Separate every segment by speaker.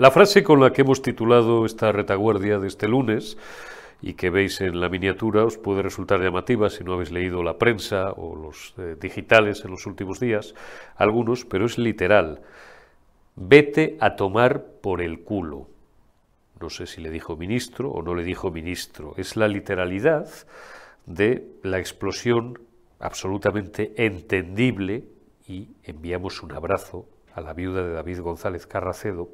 Speaker 1: La frase con la que hemos titulado esta retaguardia de este lunes y que veis en la miniatura os puede resultar llamativa si no habéis leído la prensa o los eh, digitales en los últimos días, algunos, pero es literal. Vete a tomar por el culo. No sé si le dijo ministro o no le dijo ministro. Es la literalidad de la explosión absolutamente entendible y enviamos un abrazo la viuda de David González Carracedo,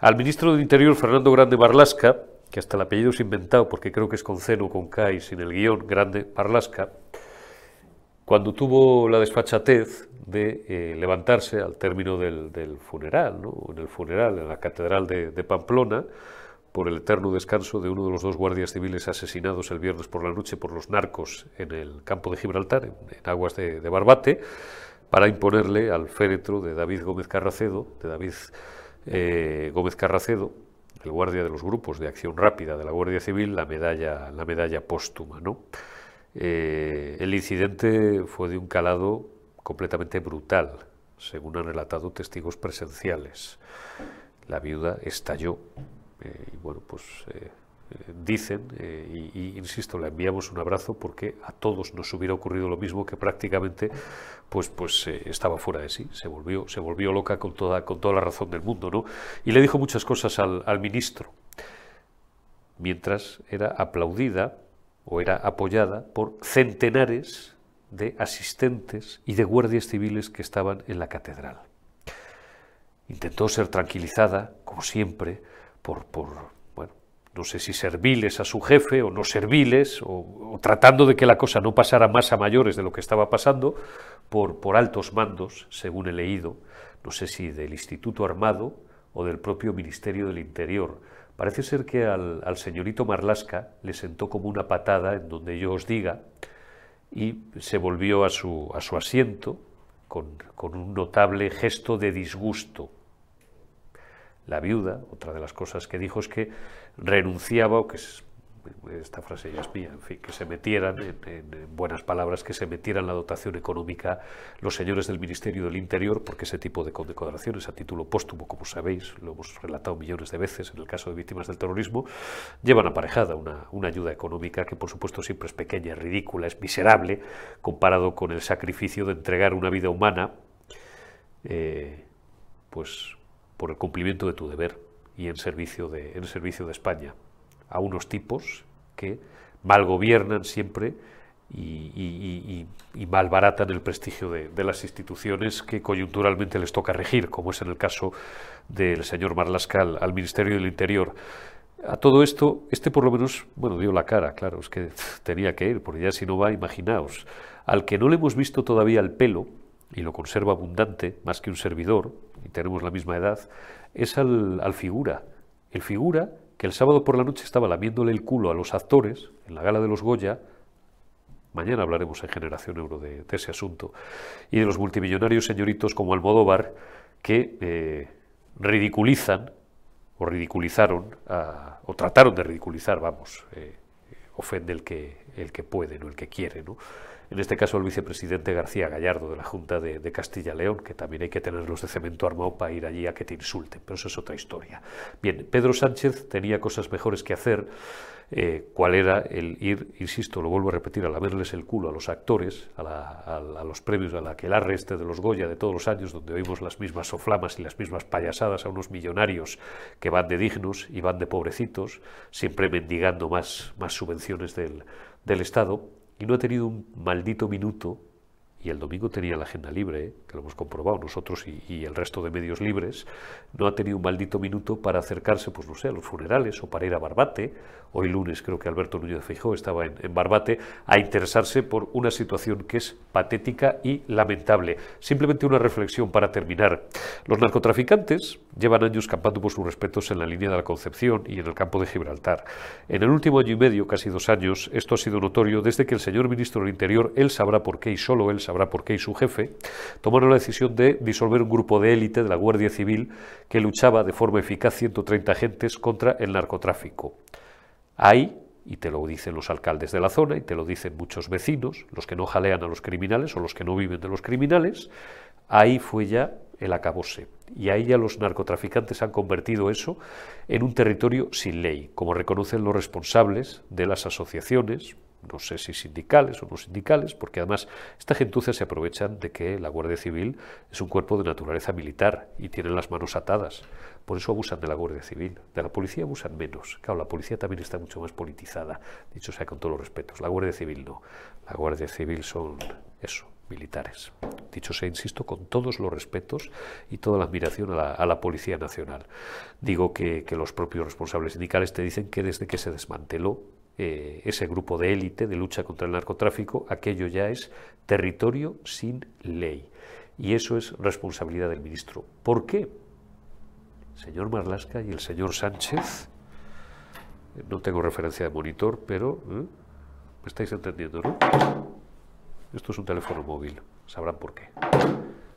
Speaker 1: al ministro del Interior Fernando Grande Barlasca, que hasta el apellido es inventado porque creo que es con C, con K y sin el guion, Grande Barlasca, cuando tuvo la desfachatez de eh, levantarse al término del, funeral, ¿no? en el funeral en la Catedral de, Pamplona, por el eterno descanso de uno de los dos guardias civiles asesinados el viernes por la noche por los narcos en el campo de Gibraltar, en, aguas de Barbate, para imponerle al féretro de David Gómez Carracedo, de David eh, Gómez Carracedo, el guardia de los grupos de acción rápida de la Guardia Civil, la medalla, la medalla póstuma. Eh, el incidente fue de un calado completamente brutal, según han relatado testigos presenciales. La viuda estalló eh, y bueno, pues dicen, eh, y, insisto, le enviamos un abrazo porque a todos nos hubiera ocurrido lo mismo que prácticamente pues, pues eh, estaba fuera de sí, se volvió, se volvió loca con toda, con toda la razón del mundo, ¿no? Y le dijo muchas cosas al, al ministro, mientras era aplaudida o era apoyada por centenares de asistentes y de guardias civiles que estaban en la catedral. Intentó ser tranquilizada, como siempre, por, por, no sé si serviles a su jefe o no serviles, o, tratando de que la cosa no pasara más a mayores de lo que estaba pasando, por, por altos mandos, según he leído, no sé si del Instituto Armado o del propio Ministerio del Interior. Parece ser que al, señorito Marlasca le sentó como una patada en donde yo os diga y se volvió a su, a su asiento con, con un notable gesto de disgusto la viuda, otra de las cosas que dijo es que renunciaba, o que esta frase ya es mía, en fin, que se metieran, en, buenas palabras, que se metieran la dotación económica los señores del Ministerio del Interior, porque ese tipo de condecoraciones a título póstumo, como sabéis, lo hemos relatado millones de veces en el caso de víctimas del terrorismo, llevan aparejada una, una ayuda económica que por supuesto siempre es pequeña, es ridícula, es miserable, comparado con el sacrificio de entregar una vida humana, eh, pues por el cumplimiento de tu deber y en servicio de, en servicio de España, a unos tipos que mal gobiernan siempre y, malbaratan el prestigio de, las instituciones que coyunturalmente les toca regir, como es en el caso del señor Marlascal al Ministerio del Interior. A todo esto, este por lo menos, bueno, dio la cara, claro, es que tenía que ir, porque ya si no va, imaginaos. Al que no le hemos visto todavía el pelo, y lo conserva abundante, más que un servidor, y tenemos la misma edad, es al, figura. El figura que el sábado por la noche estaba lamiéndole el culo a los actores en la gala de los Goya, mañana hablaremos en Generación Euro de, ese asunto, y de los multimillonarios señoritos como Almodóvar, que eh, ridiculizan o ridiculizaron, o trataron de ridiculizar, vamos, eh, ofende el que, el que puede, no el que quiere, ¿no? En este caso el vicepresidente García Gallardo de la Junta de, Castilla-León, que también hay que tenerlos de cemento armado para ir allí a que te insulten, pero eso es otra historia. Bien, Pedro Sánchez tenía cosas mejores que hacer, eh, cuál era el ir, insisto, lo vuelvo a repetir, a lamerles el culo a los actores, a, los premios, a la que el arreste de los Goya de todos los años, donde oímos las mismas soflamas y las mismas payasadas a unos millonarios que van de dignos y van de pobrecitos, siempre mendigando más, más subvenciones del Estado, y no ha tenido un maldito minuto, y el domingo tenía la agenda libre, que lo hemos comprobado nosotros y, el resto de medios libres, no ha tenido un maldito minuto para acercarse, pues no sé, a los funerales o para ir a Barbate. Hoy lunes creo que Alberto Núñez Feijóo estaba en, en Barbate a interesarse por una situación que es patética y lamentable. Simplemente una reflexión para terminar. Los narcotraficantes llevan años campando por sus respetos en la línea de la Concepción y en el campo de Gibraltar. En el último año y medio, casi dos años, esto ha sido notorio desde que el señor ministro del Interior, él sabrá por qué y solo él sabrá por qué y su jefe, tomaron la decisión de disolver un grupo de élite de la Guardia Civil que luchaba de forma eficaz 130 agentes contra el narcotráfico. Hay y te lo dicen los alcaldes de la zona y te lo dicen muchos vecinos, los que no jalean a los criminales o los que no viven de los criminales, ahí fue ya el acabose. Y ahí ya los narcotraficantes han convertido eso en un territorio sin ley, como reconocen los responsables de las asociaciones, no sé si sindicales o no sindicales, porque además esta gentuza se aprovechan de que la Guardia Civil es un cuerpo de naturaleza militar y tienen las manos atadas. Por eso abusan de la Guardia Civil. De la policía abusan menos. Claro, la policía también está mucho más politizada, dicho sea con todos los respetos. La Guardia Civil no. La Guardia Civil son eso, militares. Dicho sea, insisto, con todos los respetos y toda la admiración a la, Policía Nacional. Digo que, que los propios responsables sindicales te dicen que desde que se desmanteló eh, ese grupo de élite de lucha contra el narcotráfico, aquello ya es territorio sin ley. Y eso es responsabilidad del ministro. ¿Por qué? Señor Marlasca y el señor Sánchez, no tengo referencia de monitor, pero ¿eh? me estáis entendiendo, ¿no? Esto es un teléfono móvil, sabrán por qué.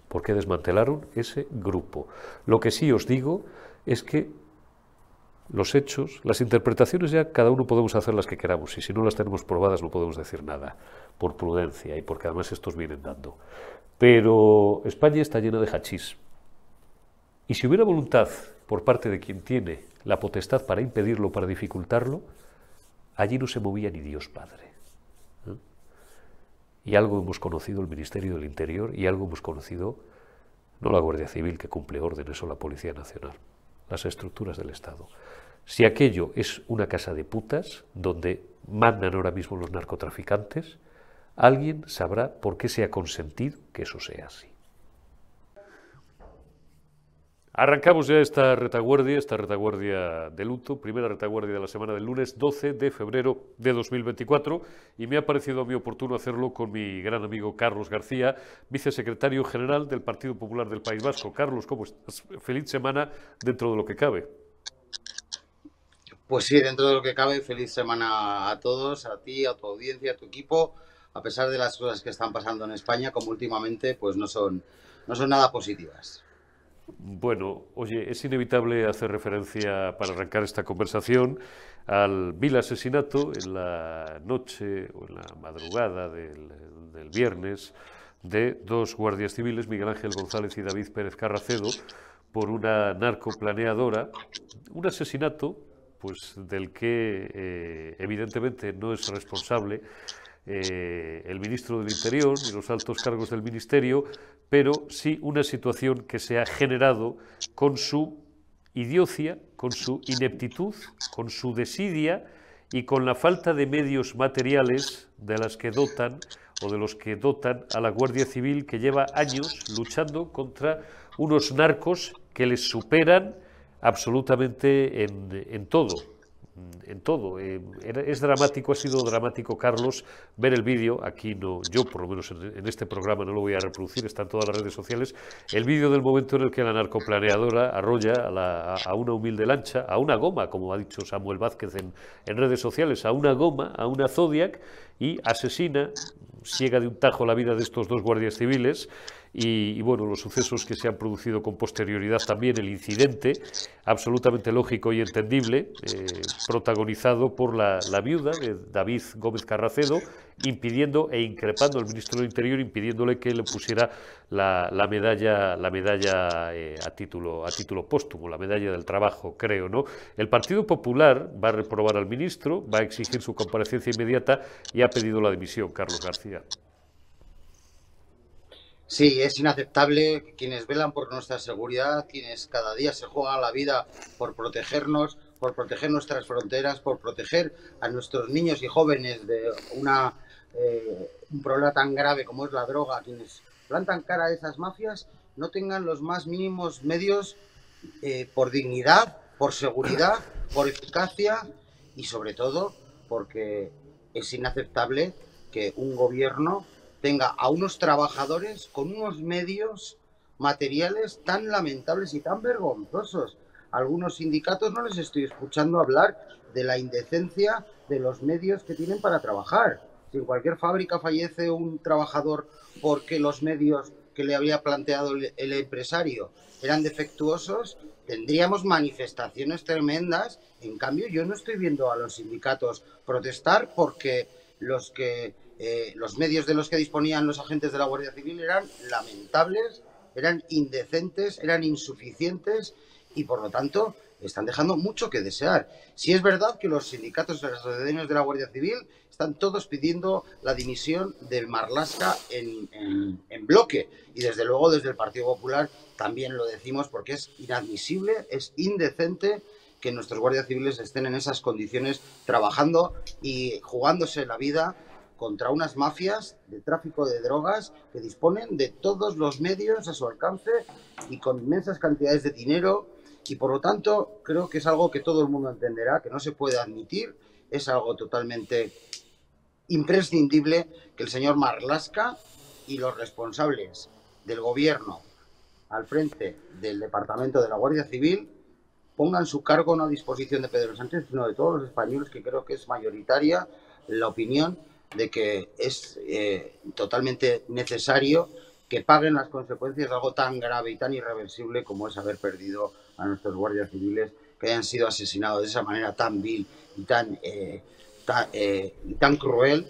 Speaker 1: ¿Por qué desmantelaron ese grupo? Lo que sí os digo es que los hechos, las interpretaciones ya cada uno podemos hacer las que queramos y si no las tenemos probadas no podemos decir nada, por prudencia y porque además estos vienen dando. Pero España está llena de hachís. Y si hubiera voluntad por parte de quien tiene la potestad para impedirlo, para dificultarlo, allí no se movía ni Dios Padre. Y algo hemos conocido el Ministerio del Interior y algo hemos conocido no la Guardia Civil que cumple órdenes o la Policía Nacional, las estructuras del Estado. Si aquello es una casa de putas donde mandan ahora mismo los narcotraficantes, alguien sabrá por qué se ha consentido que eso sea así. Arrancamos ya esta retaguardia, esta retaguardia de luto, primera retaguardia de la semana del lunes 12 de febrero de 2024 y me ha parecido a mí oportuno hacerlo con mi gran amigo Carlos García, vicesecretario general del Partido Popular del País Vasco. Carlos, ¿cómo estás? Feliz semana dentro de lo que cabe.
Speaker 2: Pues sí, dentro de lo que cabe, feliz semana a todos, a ti, a tu audiencia, a tu equipo, a pesar de las cosas que están pasando en España, como últimamente, pues no son, no son nada positivas.
Speaker 1: Bueno, oye, es inevitable hacer referencia para arrancar esta conversación al vil asesinato en la noche o en la madrugada del, viernes de dos guardias civiles, Miguel Ángel González y David Pérez Carracedo, por una narcoplaneadora, un asesinato pues del que eh, evidentemente no es responsable eh, el ministro del Interior y los altos cargos del ministerio, pero sí una situación que se ha generado con su idiocia, con su ineptitud, con su desidia y con la falta de medios materiales de las que dotan o de los que dotan a la Guardia Civil que lleva años luchando contra unos narcos que les superan absolutamente en todo en todo. Eh, es dramático, ha sido dramático, Carlos, ver el vídeo, aquí no, yo por lo menos en, este programa no lo voy a reproducir, está en todas las redes sociales, el vídeo del momento en el que la narcoplaneadora arrolla a, una humilde lancha, a una goma, como ha dicho Samuel Vázquez en redes sociales, a una goma, a una Zodiac, y asesina, ciega de un tajo la vida de estos dos guardias civiles, y, bueno, los sucesos que se han producido con posterioridad también, el incidente, absolutamente lógico y entendible, eh, protagonizado por la, viuda de David Gómez Carracedo, impidiendo e increpando al ministro del Interior, impidiéndole que le pusiera la, medalla, la medalla eh, a, título, a título póstumo, la medalla del trabajo, creo. ¿no? El Partido Popular va a reprobar al ministro, va a exigir su comparecencia inmediata y ha pedido la dimisión, Carlos García.
Speaker 2: Sí, es inaceptable quienes velan por nuestra seguridad, quienes cada día se juegan la vida por protegernos, por proteger nuestras fronteras, por proteger a nuestros niños y jóvenes de una, eh, un problema tan grave como es la droga, quienes plantan cara a esas mafias, no tengan los más mínimos medios eh, por dignidad, por seguridad, por eficacia y sobre todo porque es inaceptable que un gobierno tenga a unos trabajadores con unos medios materiales tan lamentables y tan vergonzosos. Algunos sindicatos no les estoy escuchando hablar de la indecencia de los medios que tienen para trabajar. Si en cualquier fábrica fallece un trabajador porque los medios que le había planteado el, empresario eran defectuosos, tendríamos manifestaciones tremendas. En cambio, yo no estoy viendo a los sindicatos protestar porque los que eh, los medios de los que disponían los agentes de la Guardia Civil eran lamentables eran indecentes, eran insuficientes y por lo tanto están dejando mucho que desear. Si es verdad que los sindicatos de las asociaciones de la Guardia Civil están todos pidiendo la dimisión de Marlasca en, en, bloque y desde luego desde el Partido Popular también lo decimos porque es inadmisible, es indecente que nuestros guardias civiles estén en esas condiciones trabajando y jugándose la vida contra unas mafias de tráfico de drogas que disponen de todos los medios a su alcance y con inmensas cantidades de dinero. Y por lo tanto creo que es algo que todo el mundo entenderá, que no se puede admitir, es algo totalmente imprescindible que el señor Marlasca y los responsables del gobierno al frente del Departamento de la Guardia Civil pongan su cargo no a disposición de Pedro Sánchez, sino de todos los españoles, que creo que es mayoritaria la opinión de que es eh, totalmente necesario que paguen las consecuencias de algo tan grave y tan irreversible como es haber perdido a nuestros guardias civiles que hayan sido asesinados de esa manera tan vil y tan, eh, eh, tan, cruel,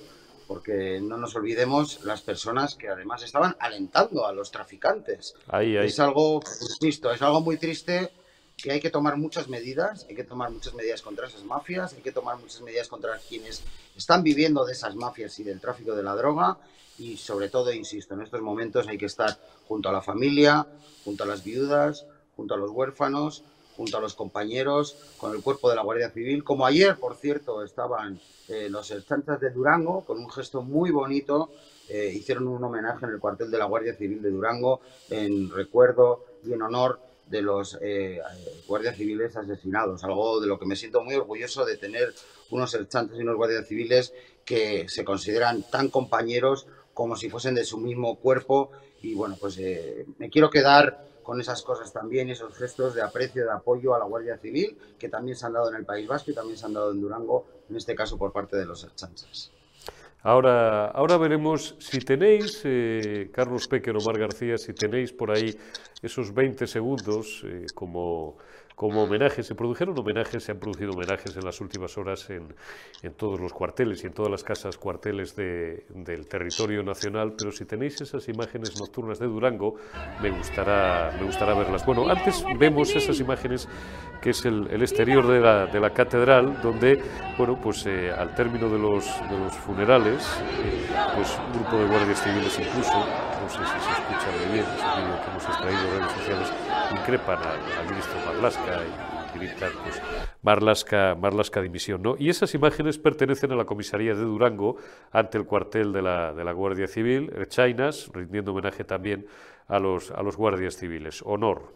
Speaker 2: porque no nos olvidemos las personas que además estaban alentando a los traficantes. Es algo, insisto, es algo muy triste que hay que tomar muchas medidas, hay que tomar muchas medidas contra esas mafias, hay que tomar muchas medidas contra quienes están viviendo de esas mafias y del tráfico de la droga y sobre todo, insisto, en estos momentos hay que estar junto a la familia, junto a las viudas, junto a los huérfanos, junto a los compañeros, con el cuerpo de la Guardia Civil. Como ayer, por cierto, estaban eh, los chanchas de Durango, con un gesto muy bonito, eh, hicieron un homenaje en el cuartel de la Guardia Civil de Durango en recuerdo y en honor de los eh, guardias civiles asesinados, algo de lo que me siento muy orgulloso de tener unos chanchas y unos guardias civiles que se consideran tan compañeros como si fuesen de su mismo cuerpo y bueno, pues me quiero quedar con esas cosas también, esos gestos de aprecio, de apoyo a la Guardia Civil, que también se han dado en el País Vasco y también se han dado en Durango, en este caso por parte de los chanchas.
Speaker 1: Ahora, ahora veremos si tenéis, eh, Carlos Peque o Mar García, si tenéis por ahí esos 20 segundos eh, como como homenaje. Se produjeron homenajes, se han producido homenajes en las últimas horas en, todos los cuarteles y en todas las casas cuarteles de, del territorio nacional, pero si tenéis esas imágenes nocturnas de Durango, me gustará, me gustará verlas. Bueno, antes vemos esas imágenes que es el, exterior de la, de la, catedral, donde, bueno, pues eh, al término de los, funerales, eh, pues un grupo de guardias civiles incluso, no sé si se escucha muy bien ese vídeo que hemos extraído de redes sociales, increpan al, ministro Marlasca y, gritan pues, Marlasca dimisión. ¿no? Y esas imágenes pertenecen a la comisaría de Durango ante el cuartel de la, Guardia Civil, Chainas, rindiendo homenaje también a los, a los guardias civiles. Honor,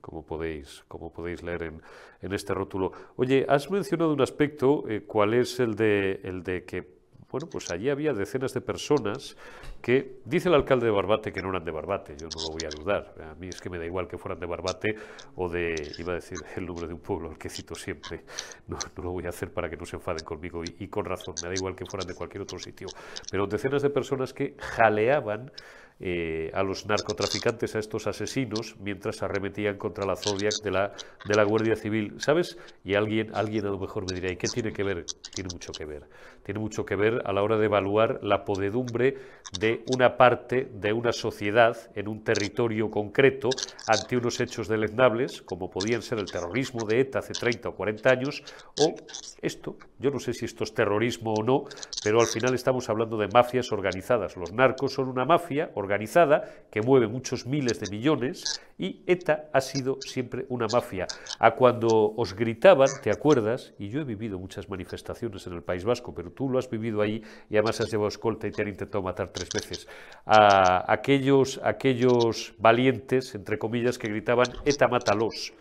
Speaker 1: como podéis, como podéis leer en, este rótulo. Oye, has mencionado un aspecto, eh, ¿cuál es el de que bueno, pues allí había decenas de personas que, dice el alcalde de Barbate que no eran de Barbate, yo no lo voy a dudar, a mí es que me da igual que fueran de Barbate o de, iba a decir el nombre de un pueblo, el que cito siempre, no, lo voy a hacer para que no se enfaden conmigo y, con razón, me da igual que fueran de cualquier otro sitio, pero decenas de personas que jaleaban eh, a los narcotraficantes, a estos asesinos, mientras arremetían contra la Zodiac de la, de la Guardia Civil. ¿Sabes? Y alguien, alguien a lo mejor me dirá, ¿y qué tiene que ver? Tiene mucho que ver. Tiene mucho que ver a la hora de evaluar la podedumbre de una parte de una sociedad en un territorio concreto ante unos hechos deleznables, como podían ser el terrorismo de ETA hace 30 o 40 años, o esto, yo no sé si esto es terrorismo o no, pero al final estamos hablando de mafias organizadas. Los narcos son una mafia organizada que mueve muchos miles de millones y ETA ha sido siempre una mafia. A cuando os gritaban, ¿te acuerdas? Y yo he vivido muchas manifestaciones en el País Vasco, pero tú lo has vivido ahí y además has llevado escolta y te han intentado matar tres veces. A aquellos, aquellos valientes, entre comillas, que gritaban ETA mátalos.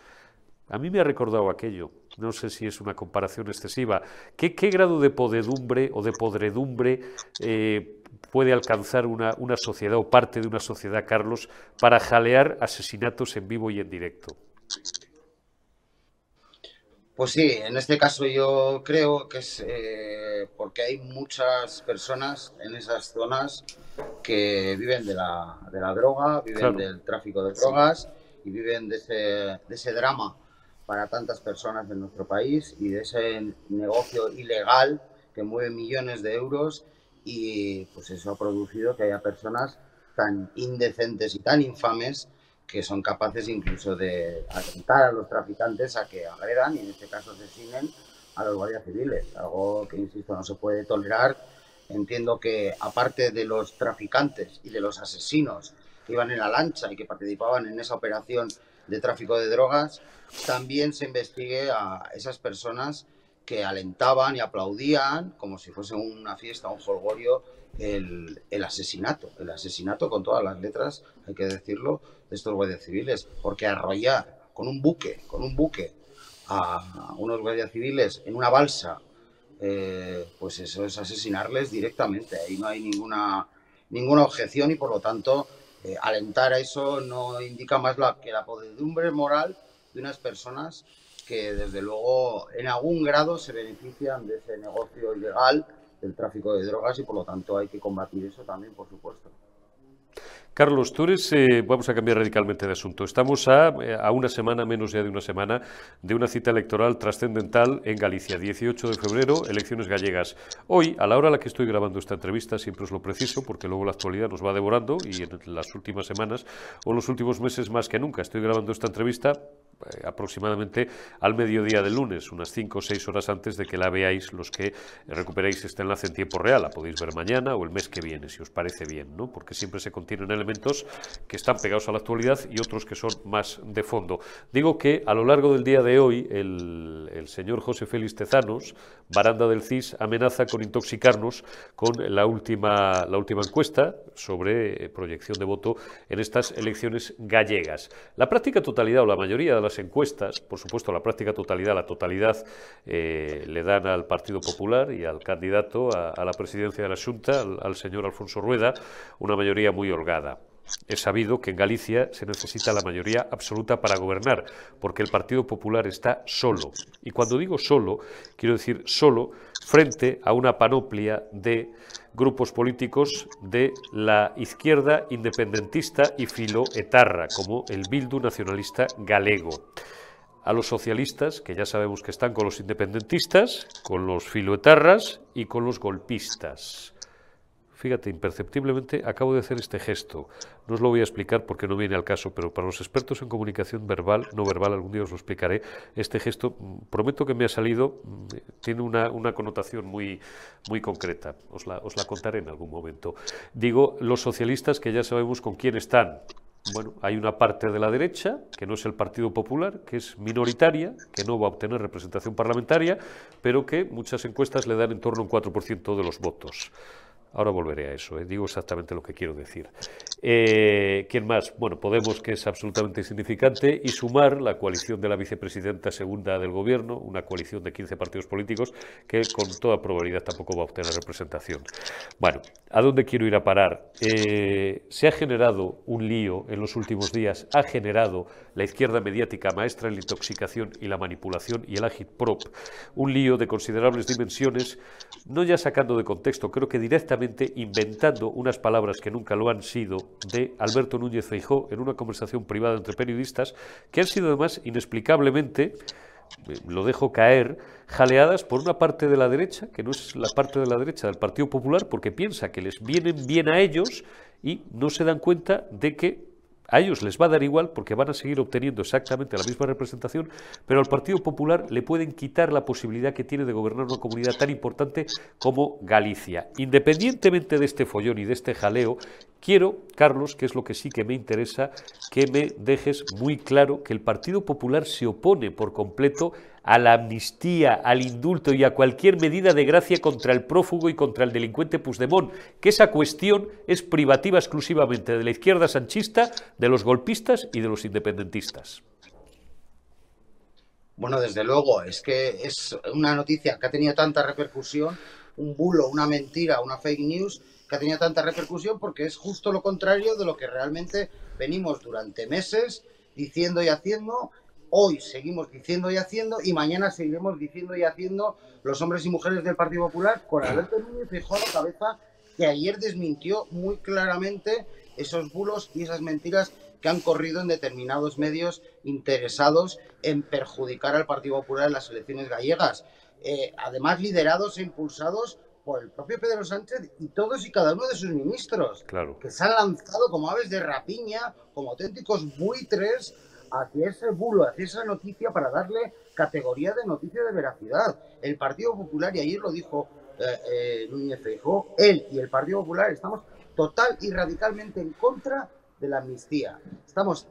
Speaker 1: A mí me ha recordado aquello, no sé si es una comparación excesiva. ¿Qué, grado de podedumbre o de podredumbre eh, puede alcanzar una, una sociedad o parte de una sociedad, Carlos, para jalear asesinatos en vivo y en directo?
Speaker 2: Pues sí, en este caso yo creo que es eh, porque hay muchas personas en esas zonas que viven de la, de la droga, viven del tráfico de drogas y viven de ese, de ese drama para tantas personas en nuestro país y de ese negocio ilegal que mueve millones de euros y pues eso ha producido que haya personas tan indecentes y tan infames que son capaces incluso de atentar a los traficantes a que agredan y en este caso asesinen a los guardias civiles, algo que, insisto, no se puede tolerar. Entiendo que aparte de los traficantes y de los asesinos que iban en la lancha y que participaban en esa operación de tráfico de drogas, también se investigue a esas personas que alentaban y aplaudían como si fuese una fiesta, un folgorio, el, el, asesinato, el asesinato con todas las letras, hay que decirlo, de estos guardias civiles, porque arrollar con un buque, con un buque a unos guardias civiles en una balsa, eh, pues eso es asesinarles directamente, ahí no hay ninguna, ninguna objeción y por lo tanto eh, alentar a eso no indica más la, que la podredumbre moral de unas personas que desde luego en algún grado se benefician de ese negocio ilegal del tráfico de drogas y por lo tanto hay que combatir eso también, por supuesto.
Speaker 1: Carlos, tú eres, eh, vamos a cambiar radicalmente de asunto. Estamos a, eh, a, una semana, menos ya de una semana, de una cita electoral trascendental en Galicia, 18 de febrero, elecciones gallegas. Hoy, a la hora a la que estoy grabando esta entrevista, siempre os lo preciso, porque luego la actualidad nos va devorando y en las últimas semanas o los últimos meses más que nunca estoy grabando esta entrevista aproximadamente al mediodía del lunes, unas 5 o 6 horas antes de que la veáis los que recuperéis este enlace en tiempo real. La podéis ver mañana o el mes que viene, si os parece bien, ¿no? porque siempre se contienen elementos que están pegados a la actualidad y otros que son más de fondo. Digo que a lo largo del día de hoy el, el señor José Félix Tezanos, baranda del CIS, amenaza con intoxicarnos con la última, la última encuesta sobre proyección de voto en estas elecciones gallegas. La práctica totalidad o la mayoría de las encuestas, por supuesto la práctica totalidad, la totalidad eh, le dan al Partido Popular y al candidato a, a la presidencia de la Junta, al, al señor Alfonso Rueda, una mayoría muy holgada. Es sabido que en Galicia se necesita la mayoría absoluta para gobernar, porque el Partido Popular está solo. Y cuando digo solo, quiero decir solo frente a una panoplia de grupos políticos de la izquierda independentista y filoetarra, como el Bildu nacionalista galego a los socialistas, que ya sabemos que están con los independentistas, con los filoetarras y con los golpistas. Fíjate, imperceptiblemente acabo de hacer este gesto. No os lo voy a explicar porque no viene al caso, pero para los expertos en comunicación verbal, no verbal, algún día os lo explicaré. Este gesto, prometo que me ha salido, tiene una, una connotación muy, muy concreta. Os la, os la contaré en algún momento. Digo, los socialistas que ya sabemos con quién están, bueno, hay una parte de la derecha, que no es el Partido Popular, que es minoritaria, que no va a obtener representación parlamentaria, pero que muchas encuestas le dan en torno a un 4% de los votos. Ahora volveré a eso, ¿eh? digo exactamente lo que quiero decir. Eh, ¿Quién más? Bueno, Podemos, que es absolutamente insignificante, y sumar la coalición de la vicepresidenta segunda del Gobierno, una coalición de 15 partidos políticos que con toda probabilidad tampoco va a obtener representación. Bueno, ¿a dónde quiero ir a parar? Eh, se ha generado un lío en los últimos días, ha generado la izquierda mediática maestra en la intoxicación y la manipulación y el agitprop, un lío de considerables dimensiones, no ya sacando de contexto, creo que directamente inventando unas palabras que nunca lo han sido de Alberto Núñez Feijó en una conversación privada entre periodistas, que han sido además inexplicablemente eh, lo dejo caer, jaleadas por una parte de la derecha, que no es la parte de la derecha del Partido Popular, porque piensa que les vienen bien a ellos y no se dan cuenta de que a ellos les va a dar igual porque van a seguir obteniendo exactamente la misma representación, pero al Partido Popular le pueden quitar la posibilidad que tiene de gobernar una comunidad tan importante como Galicia. Independientemente de este follón y de este jaleo, quiero, Carlos, que es lo que sí que me interesa, que me dejes muy claro que el Partido Popular se opone por completo a la amnistía, al indulto y a cualquier medida de gracia contra el prófugo y contra el delincuente Puigdemont, que esa cuestión es privativa exclusivamente de la izquierda sanchista, de los golpistas y de los independentistas.
Speaker 2: Bueno, desde luego, es que es una noticia que ha tenido tanta repercusión, un bulo, una mentira, una fake news, que ha tenido tanta repercusión porque es justo lo contrario de lo que realmente venimos durante meses diciendo y haciendo hoy seguimos diciendo y haciendo y mañana seguiremos diciendo y haciendo los hombres y mujeres del Partido Popular con Alberto Núñez la cabeza que ayer desmintió muy claramente esos bulos y esas mentiras que han corrido en determinados medios interesados en perjudicar al Partido Popular en las elecciones gallegas. Eh, además liderados e impulsados por el propio Pedro Sánchez y todos y cada uno de sus ministros,
Speaker 1: claro.
Speaker 2: que se han lanzado como aves de rapiña, como auténticos buitres hacia ese bulo, hacia esa noticia para darle categoría de noticia de veracidad. El Partido Popular, y ayer lo dijo eh, eh, Núñez Feijóo, él y el Partido Popular estamos total y radicalmente en contra de la amnistía. Estamos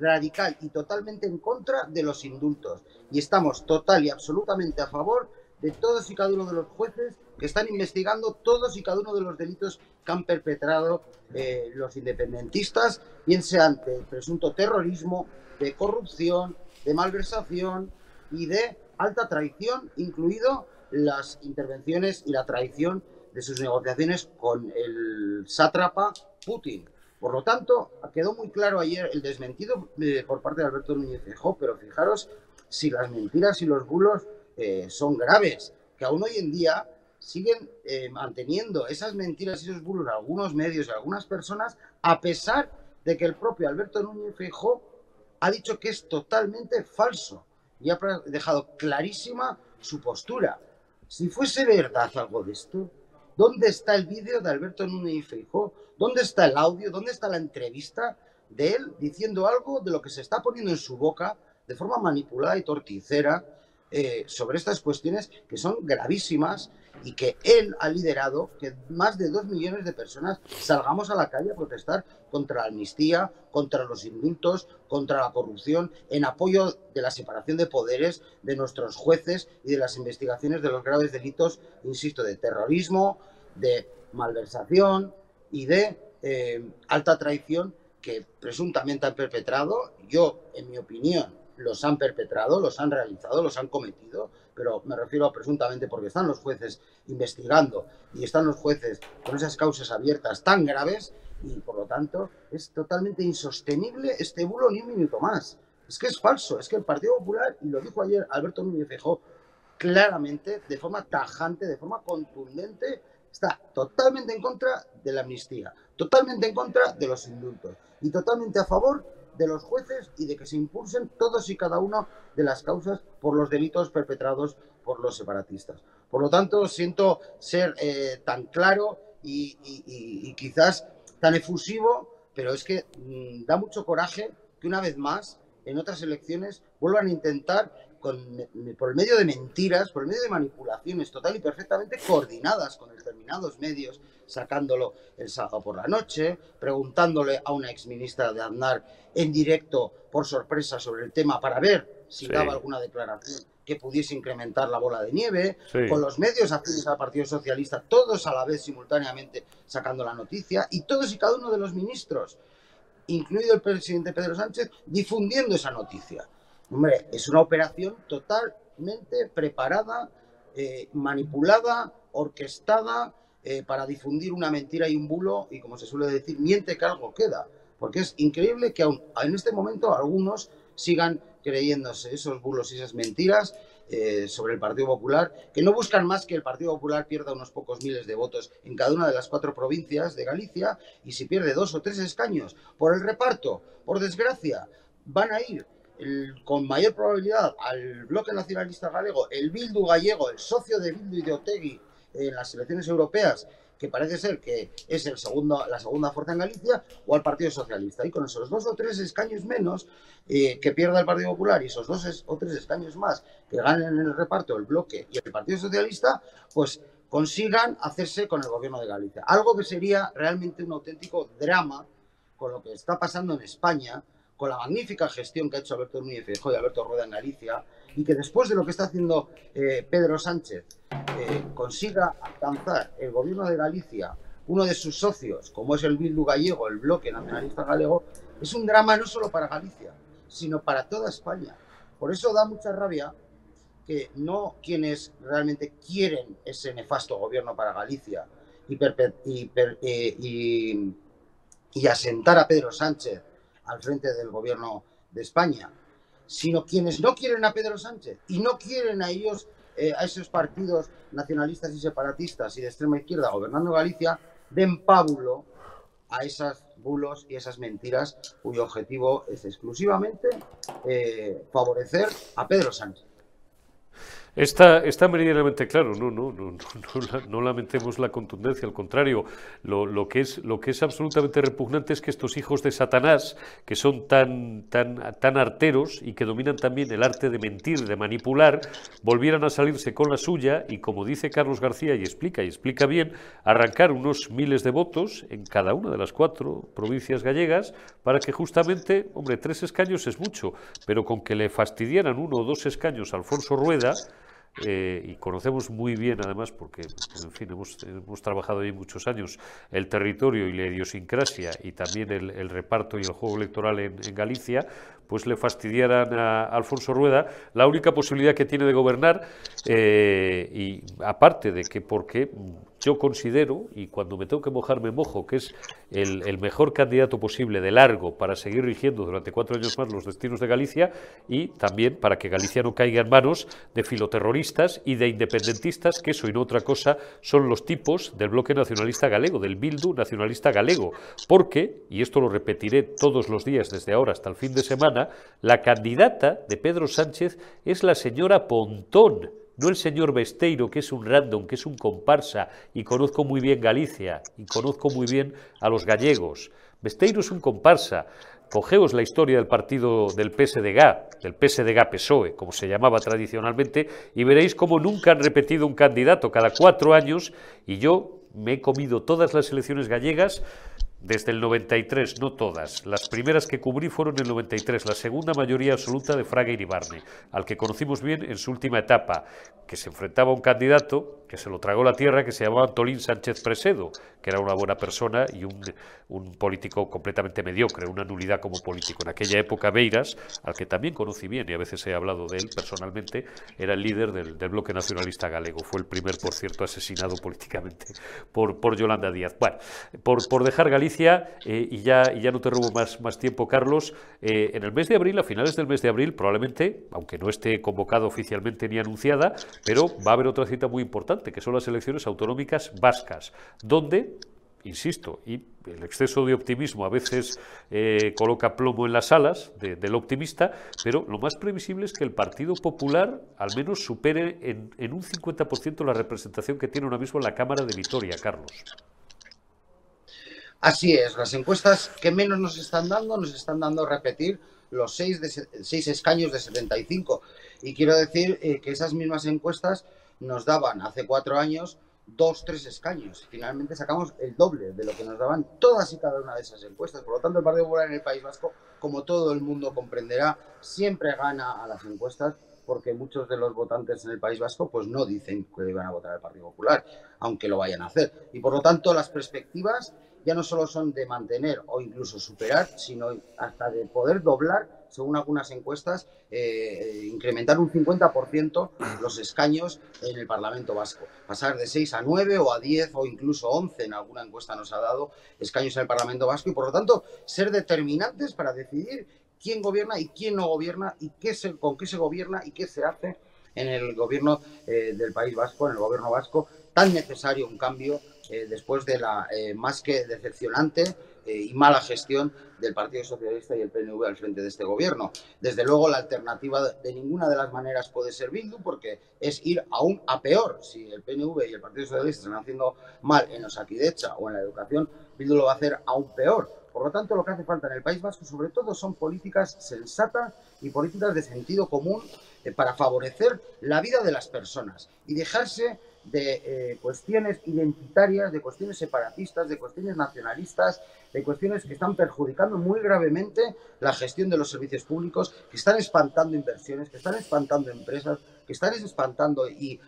Speaker 2: radical y totalmente en contra de los indultos. Y estamos total y absolutamente a favor de todos y cada uno de los jueces están investigando todos y cada uno de los delitos que han perpetrado eh, los independentistas, bien sean de presunto terrorismo, de corrupción, de malversación y de alta traición, incluido las intervenciones y la traición de sus negociaciones con el sátrapa Putin. Por lo tanto, quedó muy claro ayer el desmentido eh, por parte de Alberto Núñez Feijóo, pero fijaros si las mentiras y los bulos eh, son graves, que aún hoy en día siguen eh, manteniendo esas mentiras y esos bulos algunos medios y algunas personas, a pesar de que el propio Alberto Núñez Feijóo ha dicho que es totalmente falso y ha dejado clarísima su postura. Si fuese verdad algo de esto, ¿dónde está el vídeo de Alberto Núñez Feijóo? ¿Dónde está el audio? ¿Dónde está la entrevista de él diciendo algo de lo que se está poniendo en su boca de forma manipulada y torticera eh, sobre estas cuestiones que son gravísimas y que él ha liderado que más de dos millones de personas salgamos a la calle a protestar contra la amnistía, contra los indultos, contra la corrupción, en apoyo de la separación de poderes de nuestros jueces y de las investigaciones de los graves delitos, insisto, de terrorismo, de malversación y de eh, alta traición que presuntamente han perpetrado. Yo, en mi opinión, los han perpetrado, los han realizado, los han cometido, pero me refiero a presuntamente porque están los jueces investigando y están los jueces con esas causas abiertas tan graves y por lo tanto es totalmente insostenible este bulo ni un minuto más. Es que es falso, es que el Partido Popular, y lo dijo ayer Alberto Núñez Feijóo claramente, de forma tajante, de forma contundente, está totalmente en contra de la amnistía, totalmente en contra de los indultos y totalmente a favor de los jueces y de que se impulsen todos y cada uno de las causas por los delitos perpetrados por los separatistas. Por lo tanto, siento ser eh, tan claro y, quizás tan efusivo, pero es que mm, da mucho coraje que una vez más en otras elecciones vuelvan a intentar por el medio de mentiras, por el medio de manipulaciones total y perfectamente coordinadas con determinados medios, sacándolo el sábado por la noche, preguntándole a una exministra de Aznar en directo por sorpresa sobre el tema para ver si daba alguna declaración que pudiese incrementar la bola de nieve, con los medios afines al Partido Socialista, todos a la vez simultáneamente sacando la noticia, y todos y cada uno de los ministros, incluido el presidente Pedro Sánchez, difundiendo esa noticia. Hombre, es una operación totalmente preparada, eh, manipulada, orquestada eh, para difundir una mentira y un bulo y, como se suele decir, miente que algo queda. Porque es increíble que aún en este momento algunos sigan creyéndose esos bulos y esas mentiras eh, sobre el Partido Popular, que no buscan más que el Partido Popular pierda unos pocos miles de votos en cada una de las cuatro provincias de Galicia y si pierde dos o tres escaños por el reparto, por desgracia, van a ir con mayor probabilidad al bloque nacionalista galego, el Bildu gallego, el socio de Bildu y de Otegui en las elecciones europeas, que parece ser que es la segunda fuerza en Galicia, o al Partido Socialista. Y con esos dos o tres escaños menos eh, que pierda el Partido Popular y esos dos o tres escaños más que ganen en el reparto el bloque y el Partido Socialista, pues consigan hacerse con el gobierno de Galicia. Algo que sería realmente un auténtico drama con lo que está pasando en España, con la magnífica gestión que ha hecho Alberto Núñez y Alberto Rueda en Galicia, y que después de lo que está haciendo eh, Pedro Sánchez eh, consiga alcanzar el gobierno de Galicia, uno de sus socios, como es el Bildu gallego, el bloque nacionalista galego, es un drama no solo para Galicia, sino para toda España. Por eso da mucha rabia que no quienes realmente quieren ese nefasto gobierno para Galicia y, eh, y, y asentar a Pedro Sánchez al frente del gobierno de España, sino quienes no quieren a Pedro Sánchez y no quieren a ellos, eh, a esos partidos nacionalistas y separatistas y de extrema izquierda gobernando Galicia, den pábulo a esos bulos y esas mentiras cuyo objetivo es exclusivamente eh, favorecer a Pedro Sánchez.
Speaker 1: Está, está meridianamente claro, no, no, no, no, lamentemos la contundencia, al contrario, lo, lo, que es, lo que es absolutamente repugnante es que estos hijos de Satanás, que son tan, tan, tan arteros y que dominan también el arte de mentir, de manipular, volvieran a salirse con la suya y, como dice Carlos García y explica, y explica bien, arrancar unos miles de votos en cada una de las cuatro provincias gallegas para que justamente, hombre, tres escaños es mucho, pero con que le fastidiaran uno o dos escaños a Alfonso Rueda, eh, y conocemos muy bien, además, porque, en fin, hemos, hemos, trabajado ahí muchos años, el territorio y la idiosincrasia y también el, reparto y el juego electoral en, Galicia, pues le fastidiaran a Alfonso Rueda la única posibilidad que tiene de gobernar, eh, y aparte de que porque yo considero, y cuando me tengo que mojar me mojo, que es el, mejor candidato posible de largo para seguir rigiendo durante cuatro años más los destinos de Galicia y también para que Galicia no caiga en manos de filoterroristas y de independentistas, que eso y no otra cosa son los tipos del bloque nacionalista galego, del Bildu nacionalista galego. Porque, y esto lo repetiré todos los días desde ahora hasta el fin de semana, la candidata de Pedro Sánchez es la señora Pontón no el señor Besteiro, que es un random, que es un comparsa, y conozco muy bien Galicia, y conozco muy bien a los gallegos. Besteiro es un comparsa. Cogeos la historia del partido del PSDG, del PSDG-PSOE, como se llamaba tradicionalmente, y veréis cómo nunca han repetido un candidato cada cuatro años, y yo me he comido todas las elecciones gallegas desde el 93, no todas. Las primeras que cubrí fueron en el 93, la segunda mayoría absoluta de Fraga Iribarne, al que conocimos bien en su última etapa, que se enfrentaba a un candidato que se lo tragó la tierra, que se llamaba Antolín Sánchez Presedo, que era una buena persona y un, un político completamente mediocre, una nulidad como político. En aquella época, Beiras, al que también conocí bien y a veces he hablado de él personalmente, era el líder del, bloque nacionalista galego. Fue el primer, por cierto, asesinado políticamente por, por Yolanda Díaz. Bueno, por, por dejar Galicia, eh, y, ya, y ya no te robo más, más tiempo, Carlos, eh, en el mes de abril, a finales del mes de abril, probablemente, aunque no esté convocado oficialmente ni anunciada, pero va a haber otra cita muy importante, que son las elecciones autonómicas vascas, donde insisto, y el exceso de optimismo a veces eh, coloca plomo en las alas del optimista, pero lo más previsible es que el Partido Popular al menos supere en, en un 50% la representación que tiene ahora mismo en la Cámara de Vitoria, Carlos.
Speaker 2: Así es, las encuestas que menos nos están dando, nos están dando a repetir los seis, de, seis escaños de 75. Y quiero decir eh, que esas mismas encuestas nos daban hace cuatro años dos, tres escaños. Finalmente sacamos el doble de lo que nos daban todas y cada una de esas encuestas. Por lo tanto, el Partido Popular en el País Vasco, como todo el mundo comprenderá, siempre gana a las encuestas porque muchos de los votantes en el País Vasco pues no dicen que van a votar al Partido Popular, aunque lo vayan a hacer. Y por lo tanto, las perspectivas ya no solo son de mantener o incluso superar, sino hasta de poder doblar según algunas encuestas, eh, incrementar un 50% los escaños en el Parlamento Vasco. Pasar de 6 a 9 o a 10 o incluso 11 en alguna encuesta nos ha dado escaños en el Parlamento Vasco y por lo tanto ser determinantes para decidir quién gobierna y quién no gobierna y qué se, con qué se gobierna y qué se hace en el gobierno eh, del País Vasco, en el gobierno vasco, tan necesario un cambio eh, después de la más que decepcionante eh, y mala gestión del Partido Socialista y el PNV al frente de este gobierno. Desde luego, la alternativa de ninguna de las maneras puede ser Bildu, porque es ir aún a peor. Si el PNV y el Partido Socialista están haciendo mal en Osakidecha o en la educación, Bildu lo va a hacer aún peor. Por lo tanto, lo que hace falta en el País Vasco, sobre todo, son políticas sensatas y políticas de sentido común eh, para favorecer la vida de las personas y dejarse de eh, cuestiones identitarias, de cuestiones separatistas, de cuestiones nacionalistas, de cuestiones que están perjudicando muy gravemente la gestión de los servicios públicos, que están espantando inversiones, que están espantando empresas, que están espantando y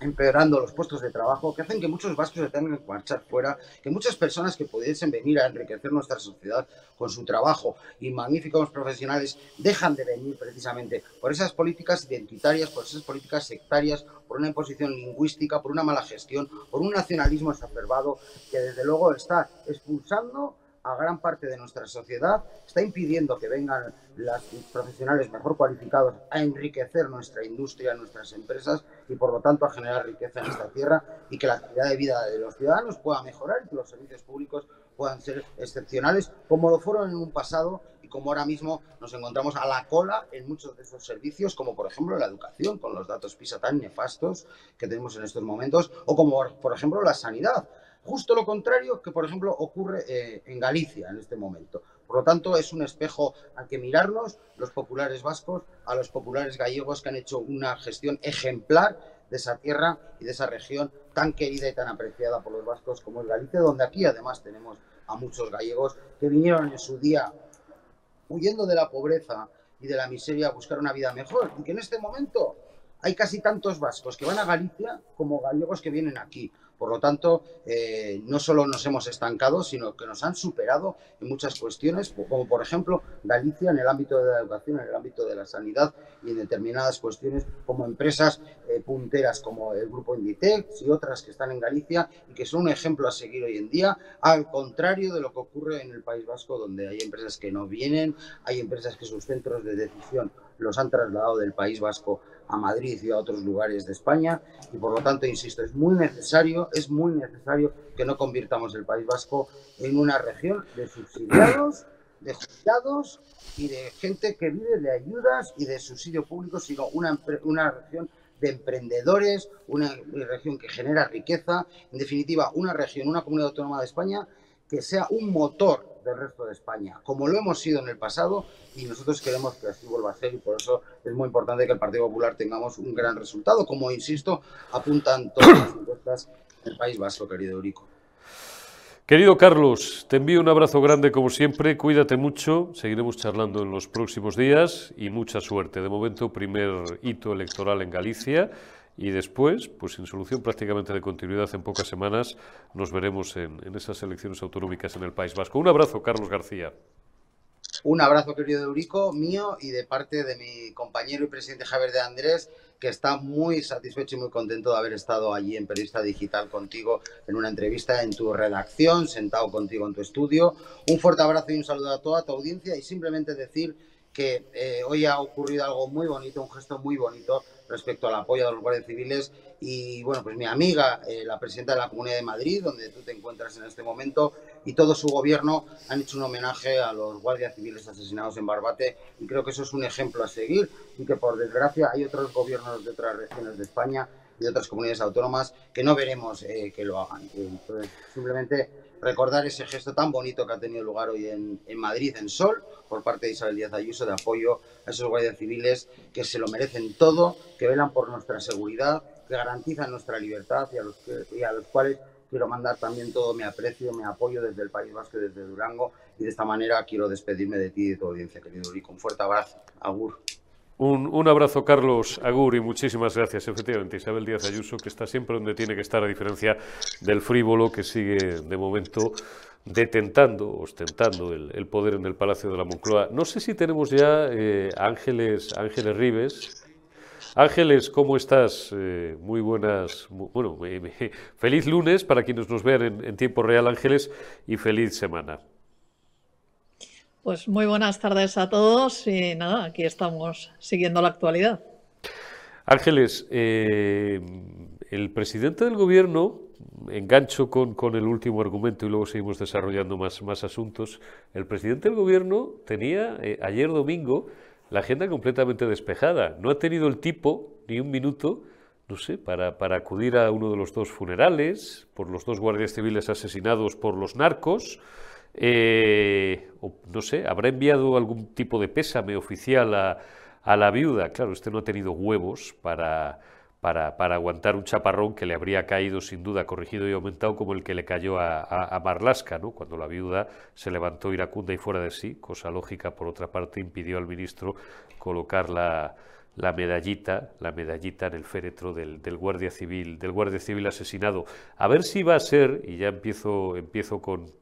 Speaker 2: empeorando los puestos de trabajo, que hacen que muchos vascos se tengan que marchar fuera, que muchas personas que pudiesen venir a enriquecer nuestra sociedad con su trabajo y magníficos profesionales dejan de venir precisamente por esas políticas identitarias, por esas políticas sectarias, por una imposición lingüística, por una mala gestión, por un nacionalismo exacerbado que desde luego está expulsando a gran parte de nuestra sociedad, está impidiendo que vengan los profesionales mejor cualificados a enriquecer nuestra industria, nuestras empresas y por lo tanto a generar riqueza en esta tierra y que la calidad de vida de los ciudadanos pueda mejorar y que los servicios públicos puedan ser excepcionales como lo fueron en un pasado y como ahora mismo nos encontramos a la cola en muchos de esos servicios, como por ejemplo la educación, con los datos PISA tan nefastos que tenemos en estos momentos, o como por ejemplo la sanidad. Justo lo contrario que, por ejemplo, ocurre eh, en Galicia en este momento. Por lo tanto, es un espejo al que mirarnos los populares vascos, a los populares gallegos que han hecho una gestión ejemplar de esa tierra y de esa región tan querida y tan apreciada por los vascos como es Galicia, donde aquí además tenemos a muchos gallegos que vinieron en su día huyendo de la pobreza y de la miseria a buscar una vida mejor y que en este momento hay casi tantos vascos que van a Galicia como gallegos que vienen aquí. Por lo tanto, eh, no solo nos hemos estancado, sino que nos han superado en muchas cuestiones, como por ejemplo Galicia en el ámbito de la educación, en el ámbito de la sanidad y en determinadas cuestiones como empresas eh, punteras como el grupo Inditex y otras que están en Galicia y que son un ejemplo a seguir hoy en día, al contrario de lo que ocurre en el País Vasco, donde hay empresas que no vienen, hay empresas que sus centros de decisión los han trasladado del País Vasco a Madrid y a otros lugares de España. Y por lo tanto, insisto, es muy necesario, es muy necesario que no convirtamos el País Vasco en una región de subsidiados, de jubilados y de gente que vive de ayudas y de subsidio público, sino una, una región de emprendedores, una región que genera riqueza, en definitiva, una región, una comunidad autónoma de España que sea un motor del resto de España, como lo hemos sido en el pasado y nosotros queremos que así vuelva a ser y por eso es muy importante que el Partido Popular tengamos un gran resultado, como insisto, apuntan todas las encuestas del País Vasco, querido Eurico.
Speaker 1: Querido Carlos, te envío un abrazo grande como siempre, cuídate mucho, seguiremos charlando en los próximos días y mucha suerte. De momento, primer hito electoral en Galicia y después, pues sin solución prácticamente de continuidad en pocas semanas, nos veremos en, esas elecciones autonómicas en el País Vasco. Un abrazo, Carlos García.
Speaker 2: Un abrazo, querido Eurico, mío y de parte de mi compañero y presidente Javier de Andrés, que está muy satisfecho y muy contento de haber estado allí en Periodista Digital contigo en una entrevista en tu redacción, sentado contigo en tu estudio. Un fuerte abrazo y un saludo a toda tu audiencia y simplemente decir que eh, hoy ha ocurrido algo muy bonito, un gesto muy bonito respecto al apoyo a los guardias civiles. Y bueno, pues mi amiga, eh, la presidenta de la Comunidad de Madrid, donde tú te encuentras en este momento, y todo su gobierno han hecho un homenaje a los guardias civiles asesinados en Barbate y creo que eso es un ejemplo a seguir y que por desgracia hay otros gobiernos de otras regiones de España de otras comunidades autónomas que no veremos eh, que lo hagan. Entonces, simplemente recordar ese gesto tan bonito que ha tenido lugar hoy en, Madrid, en Sol, por parte de Isabel Díaz Ayuso, de apoyo a esos guardias civiles que se lo merecen todo, que velan por nuestra seguridad, que garantizan nuestra libertad y a los, y a los cuales quiero mandar también todo mi aprecio, mi apoyo desde el País Vasco, desde Durango, y de esta manera quiero despedirme de ti y de tu audiencia, querido Uri. Un fuerte abrazo. Agur.
Speaker 1: Un, abrazo, Carlos Agur, y muchísimas gracias, efectivamente, Isabel Díaz Ayuso, que está siempre donde tiene que estar, a diferencia del frívolo que sigue de momento detentando, ostentando el, poder en el Palacio de la Moncloa. No sé si tenemos ya eh, Ángeles, Ángeles Rives. Ángeles, ¿cómo estás? Eh, muy buenas, bueno, feliz lunes para quienes nos vean en tiempo real, Ángeles, y feliz semana.
Speaker 3: Pues muy buenas tardes a todos y nada, aquí estamos siguiendo la actualidad.
Speaker 1: Ángeles, eh, el presidente del gobierno, engancho con, con, el último argumento y luego seguimos desarrollando más, más asuntos, el presidente del gobierno tenía eh, ayer domingo la agenda completamente despejada. No ha tenido el tipo ni un minuto, no sé, para, para acudir a uno de los dos funerales, por los dos guardias civiles asesinados por los narcos. Eh, no sé, habrá enviado algún tipo de pésame oficial a, la viuda. Claro, este no ha tenido huevos para, para, aguantar un chaparrón que le habría caído sin duda, corregido y aumentado como el que le cayó a, a, Marlasca, ¿no? cuando la viuda se levantó iracunda y fuera de sí, cosa lógica, por otra parte, impidió al ministro colocar la, la medallita, la medallita en el féretro del, guardia civil, del guardia civil asesinado. A ver si va a ser, y ya empiezo, empiezo con,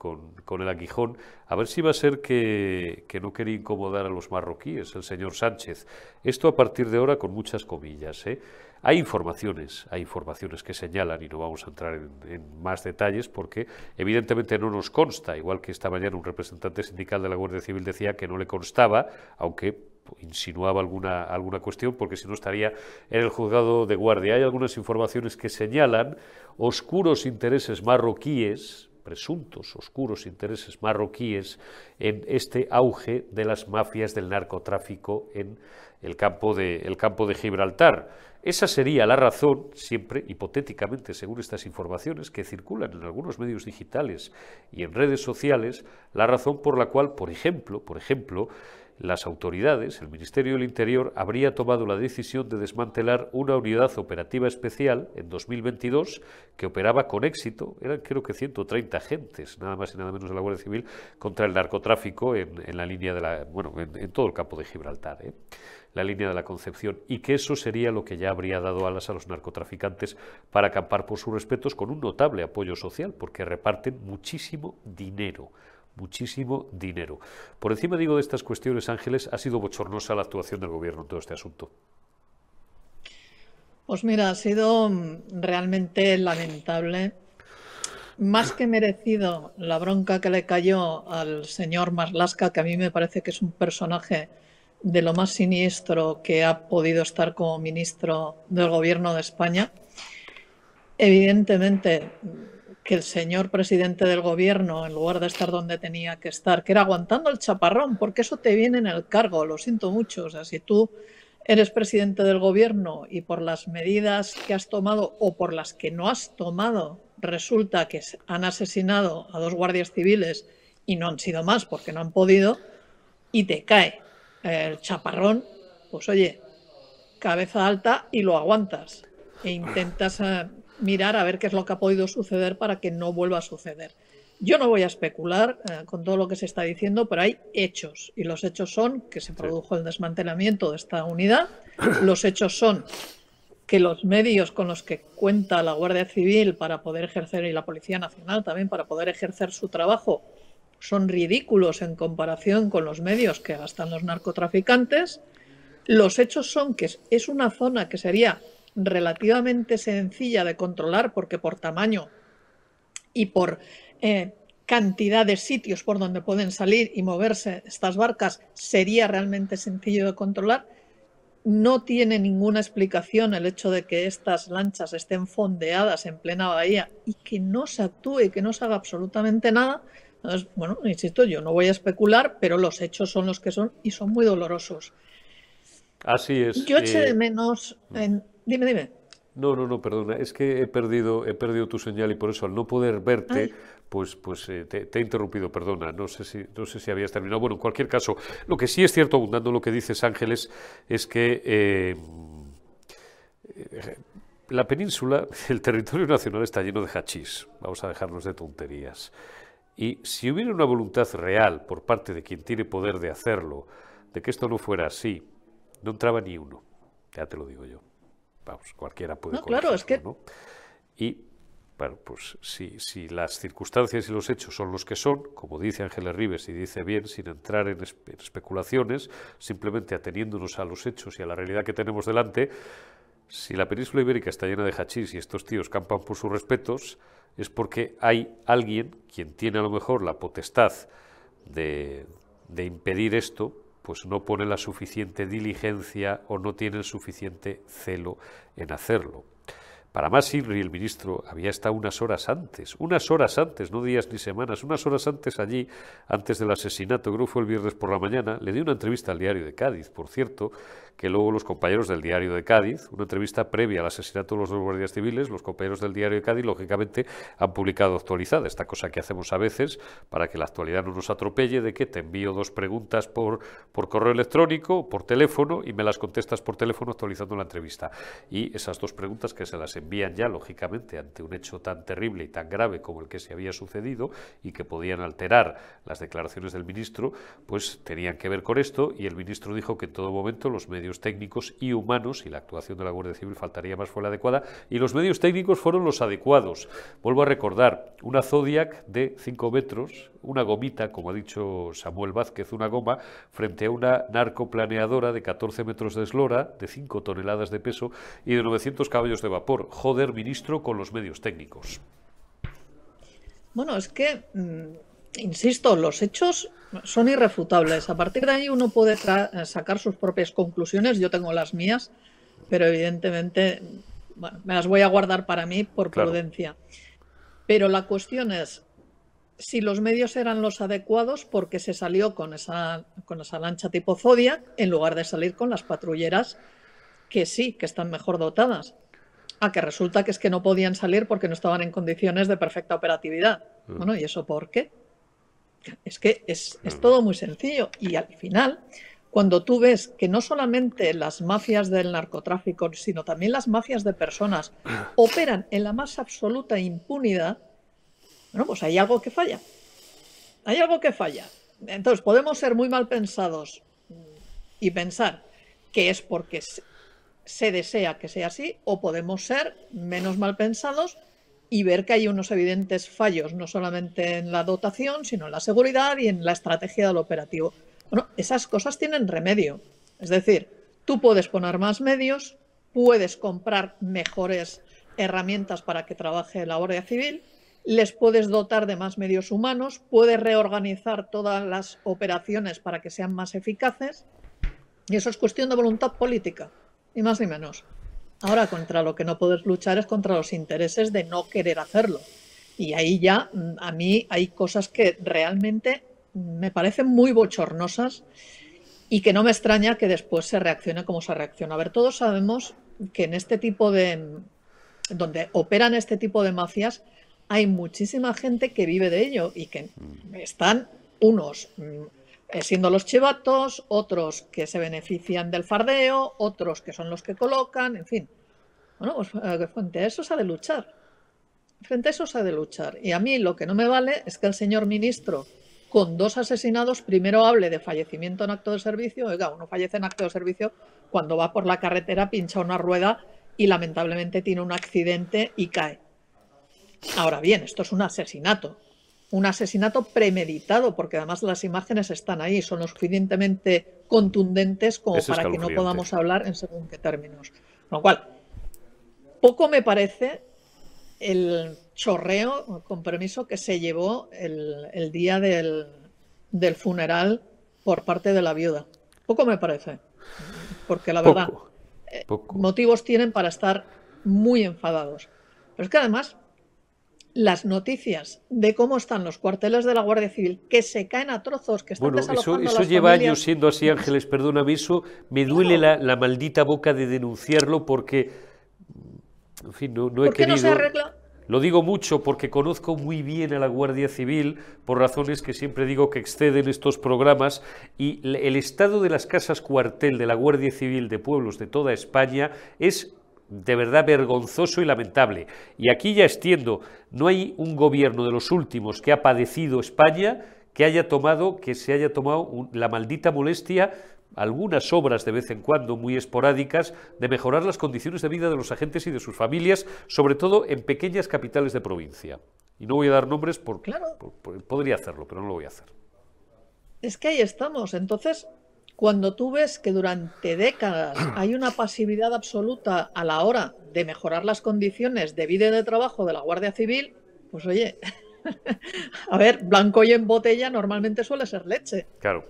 Speaker 1: el aguijón, a ver si va a ser que, que, no quería incomodar a los marroquíes, el señor Sánchez. Esto a partir de ahora con muchas comillas. ¿eh? Hay informaciones, hay informaciones que señalan, y no vamos a entrar en, en, más detalles, porque evidentemente no nos consta, igual que esta mañana un representante sindical de la Guardia Civil decía que no le constaba, aunque insinuaba alguna, alguna cuestión, porque si no estaría en el juzgado de guardia. Hay algunas informaciones que señalan oscuros intereses marroquíes presuntos oscuros intereses marroquíes en este auge de las mafias del narcotráfico en el campo de, el campo de Gibraltar. Esa sería la razón, siempre hipotéticamente, según estas informaciones que circulan en algunos medios digitales y en redes sociales, la razón por la cual, por ejemplo, por ejemplo, las autoridades, el Ministerio del Interior, habría tomado la decisión de desmantelar una unidad operativa especial en 2022 que operaba con éxito, eran creo que 130 agentes, nada más y nada menos de la Guardia Civil, contra el narcotráfico en, la línea de la, bueno, en, todo el campo de Gibraltar. ¿eh? la línea de la Concepción y que eso sería lo que ya habría dado alas a los narcotraficantes para acampar por sus respetos con un notable apoyo social, porque reparten muchísimo dinero muchísimo dinero. Por encima, digo, de estas cuestiones, Ángeles, ha sido bochornosa la actuación del gobierno en todo este asunto.
Speaker 3: Pues mira, ha sido mm, realmente lamentable. Más que merecido la bronca que le cayó al señor Maslasca, que a mí me parece que es un personaje de lo más siniestro que ha podido estar como ministro del gobierno de España. Evidentemente, que el señor presidente del gobierno, en lugar de estar donde tenía que estar, que era aguantando el chaparrón, porque eso te viene en el cargo, lo siento mucho. O sea, si tú eres presidente del gobierno y por las medidas que has tomado o por las que no has tomado, resulta que han asesinado a dos guardias civiles y no han sido más porque no han podido, y te cae el chaparrón, pues oye, cabeza alta y lo aguantas e intentas eh, mirar a ver qué es lo que ha podido suceder para que no vuelva a suceder. Yo no voy a especular eh, con todo lo que se está diciendo, pero hay hechos y los hechos son que se produjo el desmantelamiento de esta unidad, los hechos son que los medios con los que cuenta la Guardia Civil para poder ejercer y la Policía Nacional también para poder ejercer su trabajo son ridículos en comparación con los medios que gastan los narcotraficantes. Los hechos son que es una zona que sería relativamente sencilla de controlar porque por tamaño y por eh, cantidad de sitios por donde pueden salir y moverse estas barcas sería realmente sencillo de controlar. No tiene ninguna explicación el hecho de que estas lanchas estén fondeadas en plena bahía y que no se actúe que no se haga absolutamente nada. Entonces, bueno, insisto, yo no voy a especular, pero los hechos son los que son y son muy dolorosos.
Speaker 1: Así es.
Speaker 3: Yo eché de eh, menos en, Dime, dime.
Speaker 1: No, no, no, perdona. Es que he perdido, he perdido tu señal y por eso al no poder verte, pues, pues eh, te, he interrumpido. Perdona. No sé si, no sé si habías terminado. Bueno, en cualquier caso, lo que sí es cierto, abundando lo que dices Ángeles, es que eh, la península, el territorio nacional está lleno de hachís. Vamos a dejarnos de tonterías. Y si hubiera una voluntad real por parte de quien tiene poder de hacerlo, de que esto no fuera así, no entraba ni uno. Ya te lo digo yo vamos, cualquiera puede.
Speaker 3: No, claro, es que.
Speaker 1: Y, bueno, pues si, si las circunstancias y los hechos son los que son, como dice Ángeles Rives y dice bien, sin entrar en, especulaciones, simplemente ateniéndonos a los hechos y a la realidad que tenemos delante, si la península ibérica está llena de hachís y estos tíos campan por sus respetos, es porque hay alguien quien tiene a lo mejor la potestad de, de impedir esto pues no pone la suficiente diligencia o no tiene el suficiente celo en hacerlo. Para más, Inri, el ministro, había estado unas horas antes, unas horas antes, no días ni semanas, unas horas antes allí, antes del asesinato, creo que fue el viernes por la mañana, le dio una entrevista al diario de Cádiz, por cierto, que luego los compañeros del diario de Cádiz, una entrevista previa al asesinato de los dos guardias civiles, los compañeros del diario de Cádiz, lógicamente, han publicado actualizada, esta cosa que hacemos a veces para que la actualidad no nos atropelle, de que te envío dos preguntas por, por correo electrónico, por teléfono, y me las contestas por teléfono actualizando la entrevista. Y esas dos preguntas que se las envían ya, lógicamente, ante un hecho tan terrible y tan grave como el que se había sucedido y que podían alterar las declaraciones del ministro, pues tenían que ver con esto, y el ministro dijo que en todo momento los medios técnicos y humanos, y la actuación de la Guardia Civil faltaría más fue la adecuada, y los medios técnicos fueron los adecuados. Vuelvo a recordar, una Zodiac de 5 metros, una gomita, como ha dicho Samuel Vázquez, una goma, frente a una narcoplaneadora de 14 metros de eslora, de 5 toneladas de peso y de 900 caballos de vapor. Joder, ministro, con los medios técnicos.
Speaker 3: Bueno, es que, mm, insisto, los hechos son irrefutables. A partir de ahí uno puede sacar sus propias conclusiones. Yo tengo las mías, pero evidentemente me las voy a guardar para mí por prudencia. Pero la cuestión es, si los medios eran los adecuados porque se salió con esa, con esa lancha tipo Zodiac en lugar de salir con las patrulleras que sí, que están mejor dotadas. Ah, que resulta que es que no podían salir porque no estaban en condiciones de perfecta operatividad. Mm. Bueno, ¿y eso por qué? Es que es, es todo muy sencillo. Y al final, cuando tú ves que no solamente las mafias del narcotráfico, sino también las mafias de personas operan en la más absoluta impunidad, bueno, pues hay algo que falla. Hay algo que falla. Entonces, podemos ser muy mal pensados y pensar que es porque se desea que sea así, o podemos ser menos mal pensados y ver que hay unos evidentes fallos, no solamente en la dotación, sino en la seguridad y en la estrategia del operativo. Bueno, esas cosas tienen remedio. Es decir, tú puedes poner más medios, puedes comprar mejores herramientas para que trabaje la Guardia Civil, les puedes dotar de más medios humanos, puedes reorganizar todas las operaciones para que sean más eficaces. Y eso es cuestión de voluntad política, ni más ni menos. Ahora, contra lo que no puedes luchar es contra los intereses de no querer hacerlo. Y ahí ya, mm, a mí hay cosas que realmente me parecen muy bochornosas y que no me extraña que después se reaccione como se reacciona. A ver, todos sabemos que en este tipo de... donde operan este tipo de mafias, hay muchísima gente que vive de ello y que están unos mm, siendo los chivatos, otros que se benefician del fardeo, otros que son los que colocan, en fin. Bueno, pues eh, frente a eso se ha de luchar. Frente a eso se ha de luchar. Y a mí lo que no me vale es que el señor ministro, con dos asesinados, primero hable de fallecimiento en acto de servicio. Oiga, uno fallece en acto de servicio cuando va por la carretera, pincha una rueda y lamentablemente tiene un accidente y cae. Ahora bien, esto es un asesinato, un asesinato premeditado, porque además las imágenes están ahí, son lo suficientemente contundentes como para que no podamos hablar en según qué términos. Con lo cual, poco me parece el chorreo, con permiso, que se llevó el, día del, funeral por parte de la viuda. Poco me parece, porque la verdad, eh, motivos tienen para estar muy enfadados. Pero es que además las noticias de cómo están los cuarteles de la Guardia Civil, que se caen a trozos, que están
Speaker 1: bueno, eso, eso lleva años siendo así, Ángeles, perdóname, eso me duele la, maldita boca de denunciarlo porque, en fin, no, he querido... No se arregla? Lo digo mucho porque conozco muy bien a la Guardia Civil por razones que siempre digo que exceden estos programas y el estado de las casas cuartel de la Guardia Civil de pueblos de toda España es de verdad vergonzoso y lamentable. Y aquí ya extiendo, no hay un gobierno de los últimos que ha padecido España que haya tomado, que se haya tomado la maldita molestia, algunas obras de vez en cuando muy esporádicas, de mejorar las condiciones de vida de los agentes y de sus familias, sobre todo en pequeñas capitales de provincia. Y no voy a dar nombres porque podría hacerlo, pero no lo voy a hacer.
Speaker 3: Es que ahí estamos. Entonces, cuando tú ves que durante décadas hay una pasividad absoluta a la hora de mejorar las condiciones de vida y de trabajo de la Guardia Civil, pues oye, a ver, blanco y en botella normalmente suele ser leche.
Speaker 1: Claro.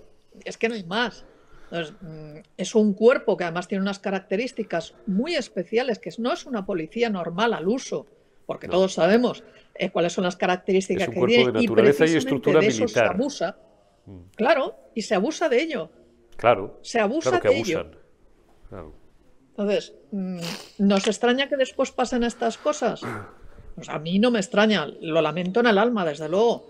Speaker 3: Es que no hay más. Mm, es un cuerpo que además tiene unas características muy especiales, que no es una policía normal al uso, porque todos sabemos eh, cuáles son las características que
Speaker 1: tiene. De naturaleza y, estructura de
Speaker 3: eso se abusa. Mm. Claro, y se abusa de ello.
Speaker 1: Claro.
Speaker 3: Se abusa de ello. Entonces, mm, ¿nos extraña que después pasen estas cosas? Pues a mí no me extraña, lo lamento en el alma, desde luego.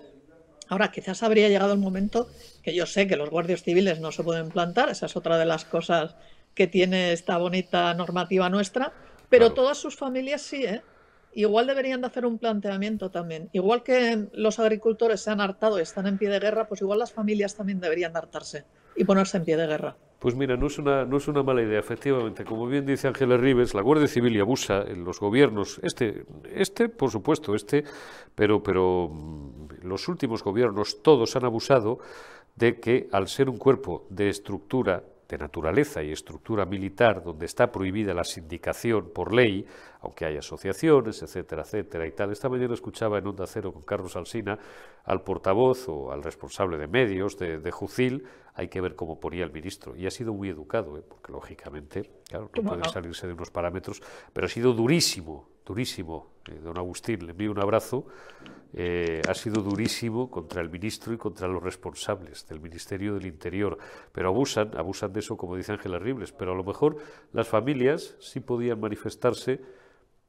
Speaker 3: Ahora, quizás habría llegado el momento que yo sé que los guardias civiles no se pueden plantar, esa es otra de las cosas que tiene esta bonita normativa nuestra, pero todas sus familias sí, ¿eh? Igual deberían de hacer un planteamiento también. Igual que los agricultores se han hartado y están en pie de guerra, pues igual las familias también deberían de hartarse y ponerse en pie de guerra.
Speaker 1: Pues mira, no es una, no es una mala idea, efectivamente. Como bien dice Ángeles Rives, la Guardia Civil y abusa en los gobiernos, este, este, por supuesto, este, pero, pero mm, los últimos gobiernos todos han abusado de que al ser un cuerpo de estructura de naturaleza y estructura militar donde está prohibida la sindicación por ley, aunque hay asociaciones, etcétera, etcétera y tal. Esta mañana escuchaba en Onda Cero con Carlos Alsina al portavoz o al responsable de medios de, de Jucil, hay que ver cómo ponía el ministro. Y ha sido muy educado, ¿eh? porque lógicamente, claro, no puede salirse de unos parámetros, pero ha sido durísimo, durísimo. Eh, don Agustín, le envío un abrazo. Eh, ha sido durísimo contra el ministro y contra los responsables del Ministerio del Interior. Pero abusan, abusan de eso, como dice Ángela Ribles. Pero a lo mejor las familias sí podían manifestarse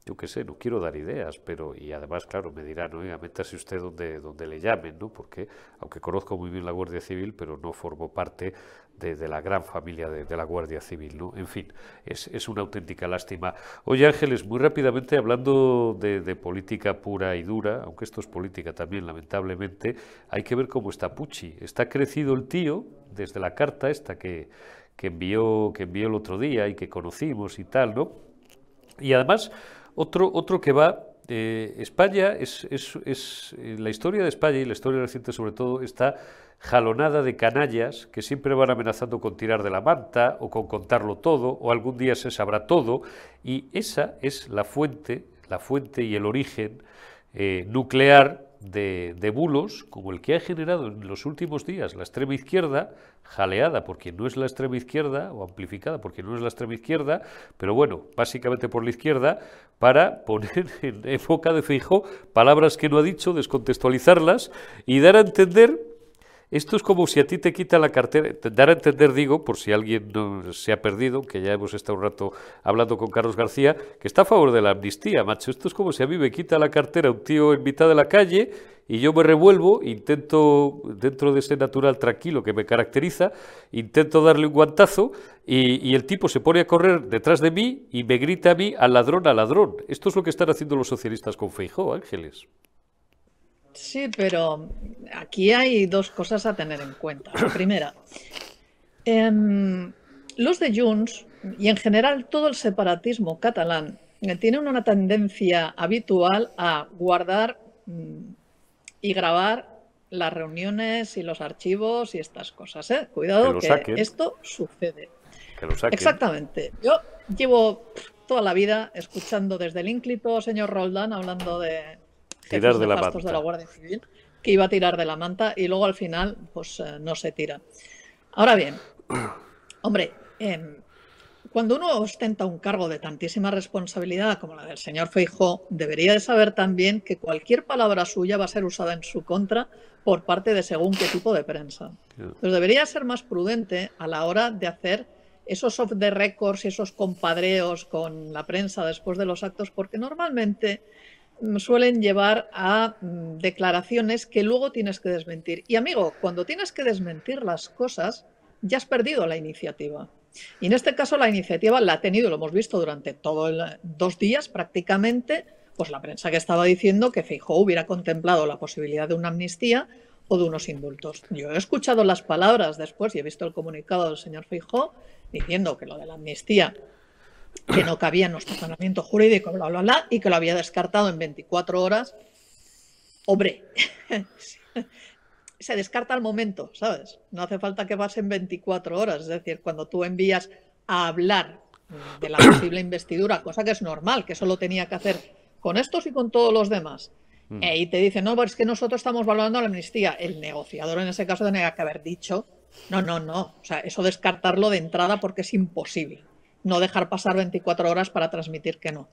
Speaker 1: yo qué sé, no quiero dar ideas, pero, y además, claro, me dirán, oiga, métase usted donde, donde le llamen, ¿no? Porque, aunque conozco muy bien la Guardia Civil, pero no formo parte de, la gran familia de, la Guardia Civil, ¿no? En fin, es, una auténtica lástima. Oye, Ángeles, muy rápidamente, hablando de, política pura y dura, aunque esto es política también, lamentablemente, hay que ver cómo está Pucci. Está crecido el tío, desde la carta esta que, que, envió, que envió el otro día y que conocimos y tal, ¿no? Y además otro, otro que va, España, es, es, eh, la historia de España y la historia reciente sobre todo está jalonada de canallas que siempre van amenazando con tirar de la manta o con contarlo todo o algún día se sabrá todo. Y esa es la fuente, la fuente y el origen eh, nuclear de, bulos como el que ha generado en los últimos días la extrema izquierda, jaleada por quien no es la extrema izquierda o amplificada por quien no es la extrema izquierda, pero bueno, básicamente por la izquierda, para poner en boca de fijo palabras que no ha dicho, descontextualizarlas y dar a entender esto es como si a ti te quita la cartera, dar a entender, digo, por si alguien no se ha perdido, que ya hemos estado un rato hablando con Carlos García, que está a favor de la amnistía, macho. Esto es como si a mí me quita la cartera un tío en mitad de la calle y yo me revuelvo, intento, dentro de ese natural tranquilo que me caracteriza, intento darle un guantazo y, y, el tipo se pone a correr detrás de mí y me grita a mí al ladrón, al ladrón. Esto es lo que están haciendo los socialistas con Feijó, Ángeles.
Speaker 3: Sí, pero aquí hay dos cosas a tener en cuenta. La primera, em, los de Junts y en general todo el separatismo catalán eh, tiene una tendencia habitual a guardar mm, y grabar las reuniones y los archivos y estas cosas. ¿eh? Cuidado que, esto sucede. Exactamente. Yo llevo toda la vida escuchando desde el ínclito señor Roldán hablando de
Speaker 1: tirar de la manta.
Speaker 3: de la Guardia Civil, que iba a tirar de la manta y luego al final pues eh, no se tira. Ahora bien, hombre, em, cuando uno ostenta un cargo de tantísima responsabilidad como la del señor Feijó, debería de saber también que cualquier palabra suya va a ser usada en su contra por parte de según qué tipo de prensa. Entonces debería ser más prudente a la hora de hacer esos off the records y esos compadreos con la prensa después de los actos, porque normalmente suelen llevar a mm, declaraciones que luego tienes que desmentir. Y amigo, cuando tienes que desmentir las cosas, ya has perdido la iniciativa. Y en este caso la iniciativa la ha tenido, lo hemos visto durante todos dos días prácticamente, pues la prensa que estaba diciendo que Feijóo hubiera contemplado la posibilidad de una amnistía o de unos indultos. Yo he escuchado las palabras después y he visto el comunicado del señor Feijóo diciendo que lo de la amnistía que no cabía en nuestro planeamiento jurídico, bla, bla, bla, y que lo había descartado en 24 horas. Hombre, se descarta al momento, ¿sabes? No hace falta que pasen 24 horas. Es decir, cuando tú envías a hablar de la posible investidura, cosa que es normal, que eso lo tenía que hacer con estos y con todos los demás. Mm. y te dicen, no, es que nosotros estamos valorando la amnistía. El negociador en ese caso tenía que haber dicho, no, no, no. O sea, eso descartarlo de entrada porque es imposible no dejar pasar 24 horas para transmitir que no.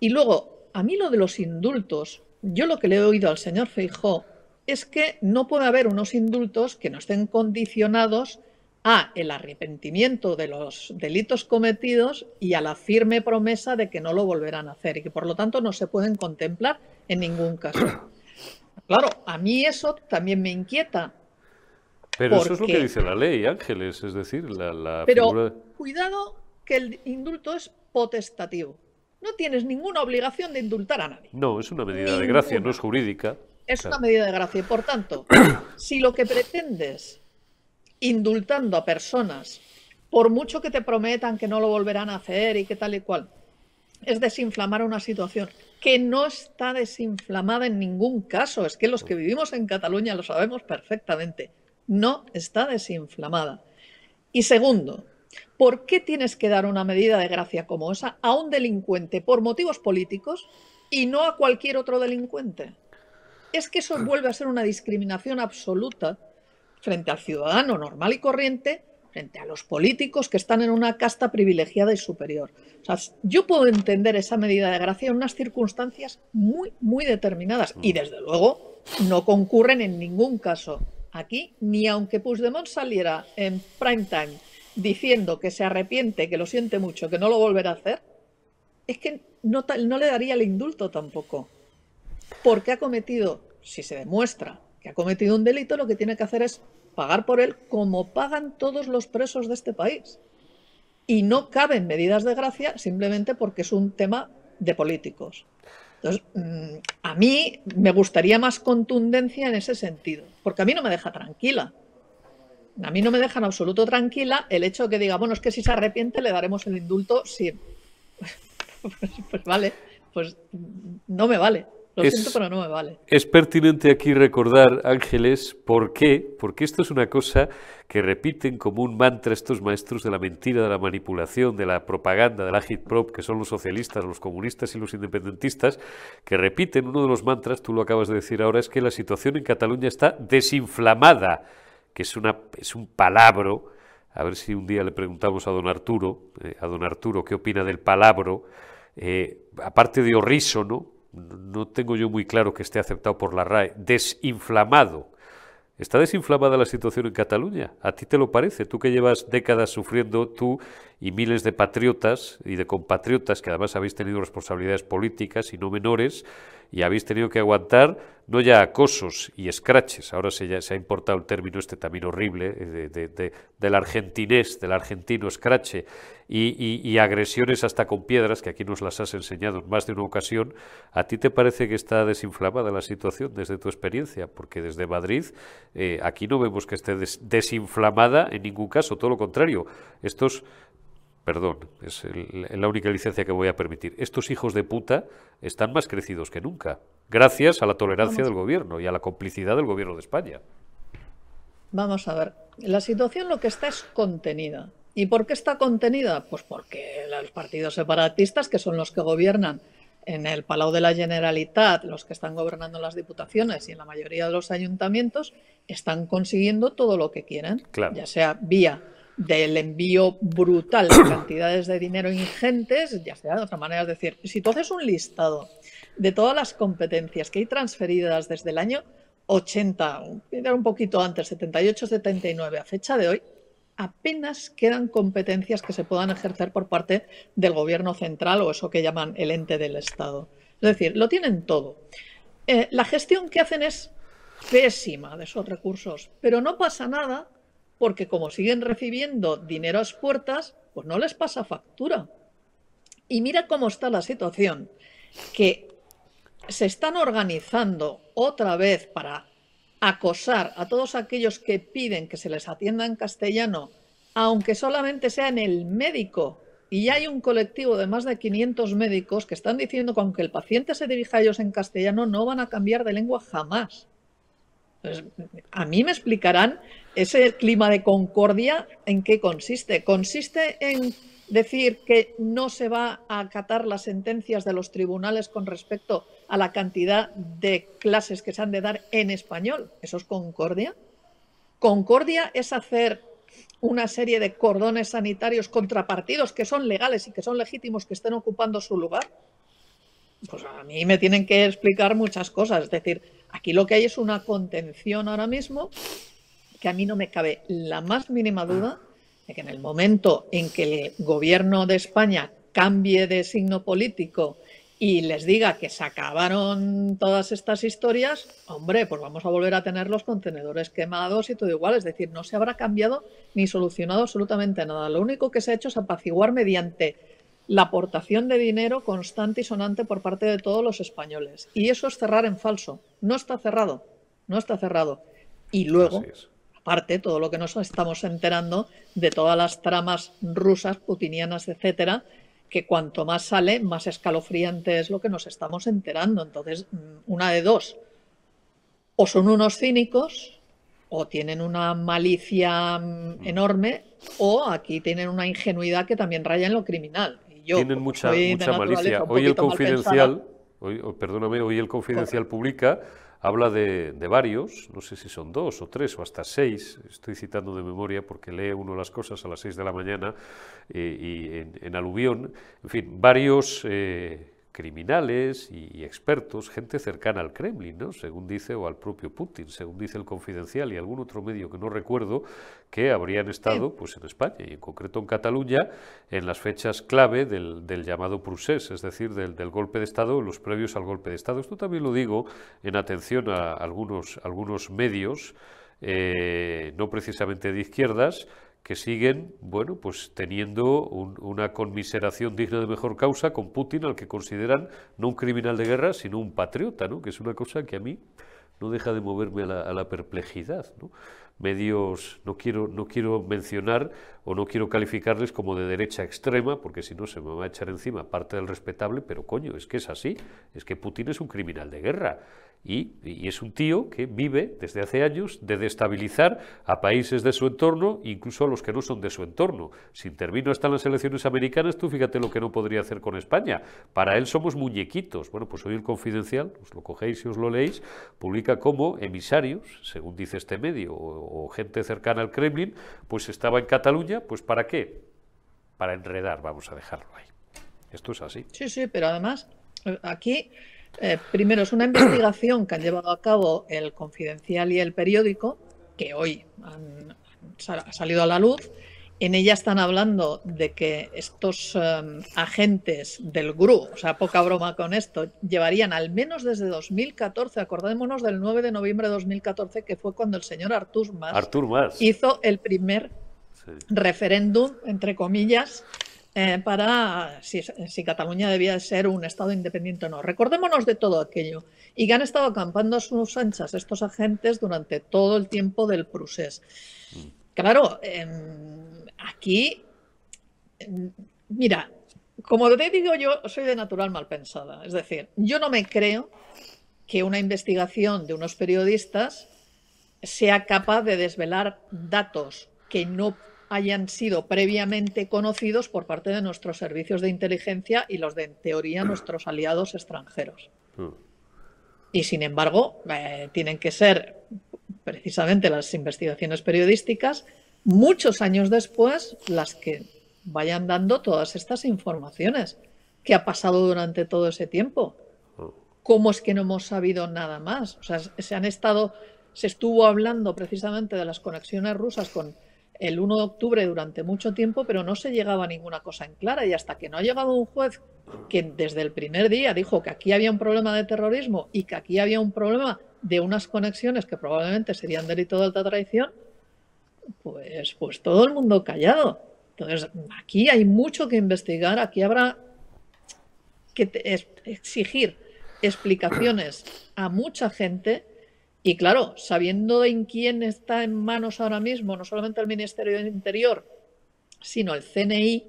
Speaker 3: Y luego, a mí lo de los indultos, yo lo que le he oído al señor Feijó es que no puede haber unos indultos que no estén condicionados a el arrepentimiento de los delitos cometidos y a la firme promesa de que no lo volverán a hacer y que por lo tanto no se pueden contemplar en ningún caso. Claro, a mí eso también me inquieta.
Speaker 1: Pero eso es lo que dice la ley, Ángeles, es decir, la,
Speaker 3: Pero cuidado que el indulto es potestativo. No tienes ninguna obligación de indultar a nadie.
Speaker 1: No, es una medida de gracia, no es jurídica.
Speaker 3: Es una medida de gracia. Y por tanto, si lo que pretendes indultando a personas, por mucho que te prometan que no lo volverán a hacer y que tal y cual, es desinflamar una situación que no está desinflamada en ningún caso. Es que los que vivimos en Cataluña lo sabemos perfectamente. No está desinflamada. Y segundo, ¿Por qué tienes que dar una medida de gracia como esa a un delincuente por motivos políticos y no a cualquier otro delincuente? Es que eso vuelve a ser una discriminación absoluta frente al ciudadano normal y corriente frente a los políticos que están en una casta privilegiada y superior. O sea, yo puedo entender esa medida de gracia en unas circunstancias muy, muy determinadas y desde luego no concurren en ningún caso aquí, ni aunque Puigdemont saliera en prime time diciendo que se arrepiente, que lo siente mucho, que no lo volverá a hacer, es que no, no le daría el indulto tampoco. Porque ha cometido, si se demuestra que ha cometido un delito, lo que tiene que hacer es pagar por él como pagan todos los presos de este país. Y no caben medidas de gracia simplemente porque es un tema de políticos. Entonces, mm, a mí me gustaría más contundencia en ese sentido, porque a mí no me deja tranquila. A mí no me deja en absoluto tranquila el hecho de que diga, bueno, es que si se arrepiente le daremos el indulto, sí. pues, pues vale, pues no me vale. Lo es, siento, pero no me vale.
Speaker 1: Es pertinente aquí recordar, Ángeles, por qué, porque esto es una cosa que repiten como un mantra estos maestros de la mentira, de la manipulación, de la propaganda, de la prop, que son los socialistas, los comunistas y los independentistas, que repiten uno de los mantras, tú lo acabas de decir ahora, es que la situación en Cataluña está desinflamada, que es, una, es un palabro. A ver si un día le preguntamos a don Arturo, eh, a don Arturo, qué opina del palabro, eh, aparte de horrísono, no tengo yo muy claro que esté aceptado por la RAE, desinflamado. ¿Está desinflamada la situación en Cataluña? ¿A ti te lo parece? Tú que llevas décadas sufriendo, tú y miles de patriotas y de compatriotas que además habéis tenido responsabilidades políticas y no menores, y habéis tenido que aguantar no ya acosos y escraches, ahora se, ya, se ha importado el término este también horrible eh, de, del argentinés, del argentino escrache, y, agresiones hasta con piedras, que aquí nos las has enseñado en más de una ocasión, ¿a ti te parece que está desinflamada la situación desde tu experiencia? Porque desde Madrid eh, aquí no vemos que esté desinflamada en ningún caso, todo lo contrario. Estos perdón, es la única licencia que voy a permitir. Estos hijos de puta están más crecidos que nunca, gracias a la tolerancia del gobierno y a la complicidad del gobierno de España.
Speaker 3: Vamos a ver, la situación lo que está es contenida. ¿Y por qué está contenida? Pues porque los partidos separatistas, que son los que gobiernan en el Palau de la Generalitat, los que están gobernando las diputaciones y en la mayoría de los ayuntamientos, están consiguiendo todo lo que quieren, ya sea vía del envío brutal de cantidades de dinero ingentes, ya sea de otra manera, es decir, si tú haces un listado de todas las competencias que hay transferidas desde el año 80, un poquito antes, 78, 79, a fecha de hoy, apenas quedan competencias que se puedan ejercer por parte del gobierno central o eso que llaman el ente del Estado. Es decir, lo tienen todo. Eh, la gestión que hacen es pésima de esos recursos, pero no pasa nada porque como siguen recibiendo dinero a las puertas, pues no les pasa factura. Y mira cómo está la situación, que se están organizando otra vez para acosar a todos aquellos que piden que se les atienda en castellano, aunque solamente sea en el médico. Y hay un colectivo de más de 500 médicos que están diciendo que aunque el paciente se dirija a ellos en castellano, no van a cambiar de lengua jamás. A mí me explicarán ese clima de concordia, ¿en qué consiste? ¿Consiste en decir que no se va a acatar las sentencias de los tribunales con respecto a la cantidad de clases que se han de dar en español? ¿Eso es concordia? Concordia es hacer una serie de cordones sanitarios contrapartidos que son legales y que son legítimos que estén ocupando su lugar. Pues a mí me tienen que explicar muchas cosas. Es decir, aquí lo que hay es una contención ahora mismo que a mí no me cabe la más mínima duda de que en el momento en que el gobierno de España cambie de signo político y les diga que se acabaron todas estas historias, hombre, pues vamos a volver a tener los contenedores quemados y todo igual. Es decir, no se habrá cambiado ni solucionado absolutamente nada. Lo único que se ha hecho es apaciguar mediante la aportación de dinero constante y sonante por parte de todos los españoles. Y eso es cerrar en falso. No está cerrado. No está cerrado. Y luego, aparte todo lo que nos estamos enterando de todas las tramas rusas, putinianas, etcétera, que cuanto más sale, más escalofriante es lo que nos estamos enterando. Entonces, mm, una de dos, o son unos cínicos, o tienen una malicia mm, enorme, o aquí tienen una ingenuidad que también raya en lo criminal.
Speaker 1: Yo, tienen mucha, mucha malicia. Hoy el confidencial, hoy, perdóname, hoy el confidencial publica habla de, varios, no sé si son dos o tres o hasta seis, estoy citando de memoria porque lee uno las cosas a las seis de la mañana eh, y en, aluvión, en fin, varios eh, criminales y, expertos, gente cercana al Kremlin, ¿no? según dice, o al propio Putin, según dice el Confidencial y algún otro medio que no recuerdo, que habrían estado pues, en España y en concreto en Cataluña en las fechas clave del, llamado Prusés, es decir, del, golpe de Estado, los previos al golpe de Estado. Esto también lo digo en atención a algunos, algunos medios, eh, no precisamente de izquierdas, que siguen, bueno, pues teniendo una conmiseración digna de mejor causa con Putin, al que consideran no un criminal de guerra, sino un patriota, ¿no? Que es una cosa que a mí no deja de moverme a la, a la perplejidad, ¿no? medios, no quiero, no quiero mencionar o no quiero calificarles como de derecha extrema, porque si no se me va a echar encima parte del respetable, pero coño, es que es así, es que Putin es un criminal de guerra y, es un tío que vive desde hace años de destabilizar a países de su entorno, incluso a los que no son de su entorno. Si intervino hasta en las elecciones americanas, tú fíjate lo que no podría hacer con España. Para él somos muñequitos. Bueno, pues hoy el Confidencial, os lo cogéis y os lo leéis, publica como emisarios, según dice este medio, o, o gente cercana al Kremlin, pues estaba en Cataluña, pues ¿para qué? Para enredar, vamos a dejarlo ahí. Esto es así.
Speaker 3: Sí, sí, pero además eh, aquí eh, primero, es una investigación que han llevado a cabo el Confidencial y el periódico, que hoy han, ha salido a la luz. En ella están hablando de que estos em, agentes del GRU, o sea, poca broma con esto, llevarían al menos desde 2014, acordémonos del 9 de noviembre de 2014, que fue cuando el señor Artur Mas, hizo el primer referéndum, entre comillas, eh, para si, Cataluña debía ser un Estado independiente o no. Recordémonos de todo aquello. Y que han estado acampando a sus anchas estos agentes durante todo el tiempo del procés. Mm. Claro, em, aquí, em, mira, como te digo yo, soy de natural mal pensada. Es decir, yo no me creo que una investigación de unos periodistas sea capaz de desvelar datos que no hayan sido previamente conocidos por parte de nuestros servicios de inteligencia y los de, en teoría, nuestros aliados extranjeros. Hmm. Y sin embargo, eh, tienen que ser precisamente las investigaciones periodísticas, muchos años después, las que vayan dando todas estas informaciones. ¿Qué ha pasado durante todo ese tiempo? Hmm. ¿Cómo es que no hemos sabido nada más? O sea, se han estado, se estuvo hablando precisamente de las conexiones rusas con el 1 de octubre durante mucho tiempo, pero no se llegaba a ninguna cosa en clara. Y hasta que no ha llegado un juez que desde el primer día dijo que aquí había un problema de terrorismo y que aquí había un problema de unas conexiones que probablemente serían delito de alta traición, pues, pues todo el mundo callado. Entonces, aquí hay mucho que investigar, aquí habrá que exigir explicaciones a mucha gente y claro, sabiendo en quién está en manos ahora mismo, no solamente el Ministerio del Interior, sino el CNI,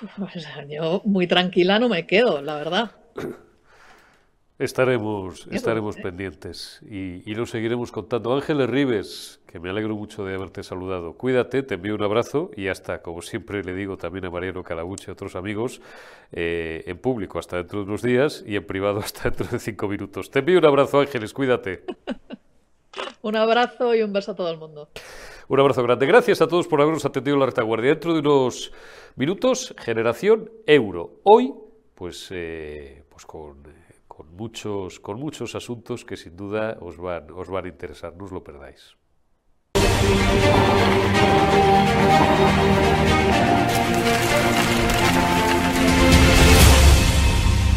Speaker 3: pues yo muy tranquila no me quedo, la verdad.
Speaker 1: Estaremos, estaremos pendientes y, y, lo seguiremos contando. Ángeles Rives, que me alegro mucho de haberte saludado. Cuídate, te envío un abrazo y hasta, como siempre le digo también a Mariano Calabuche y a otros amigos, eh, en público hasta dentro de unos días y en privado hasta dentro de cinco minutos. Te envío un abrazo, Ángeles, cuídate.
Speaker 3: un abrazo y un beso a todo el mundo.
Speaker 1: Un abrazo grande. Gracias a todos por habernos atendido la retaguardia. Dentro de unos minutos, Generación Euro. Hoy, pues, eh, pues con con muchos, con muchos asuntos que sin duda os van, os van a interesar, no os lo perdáis.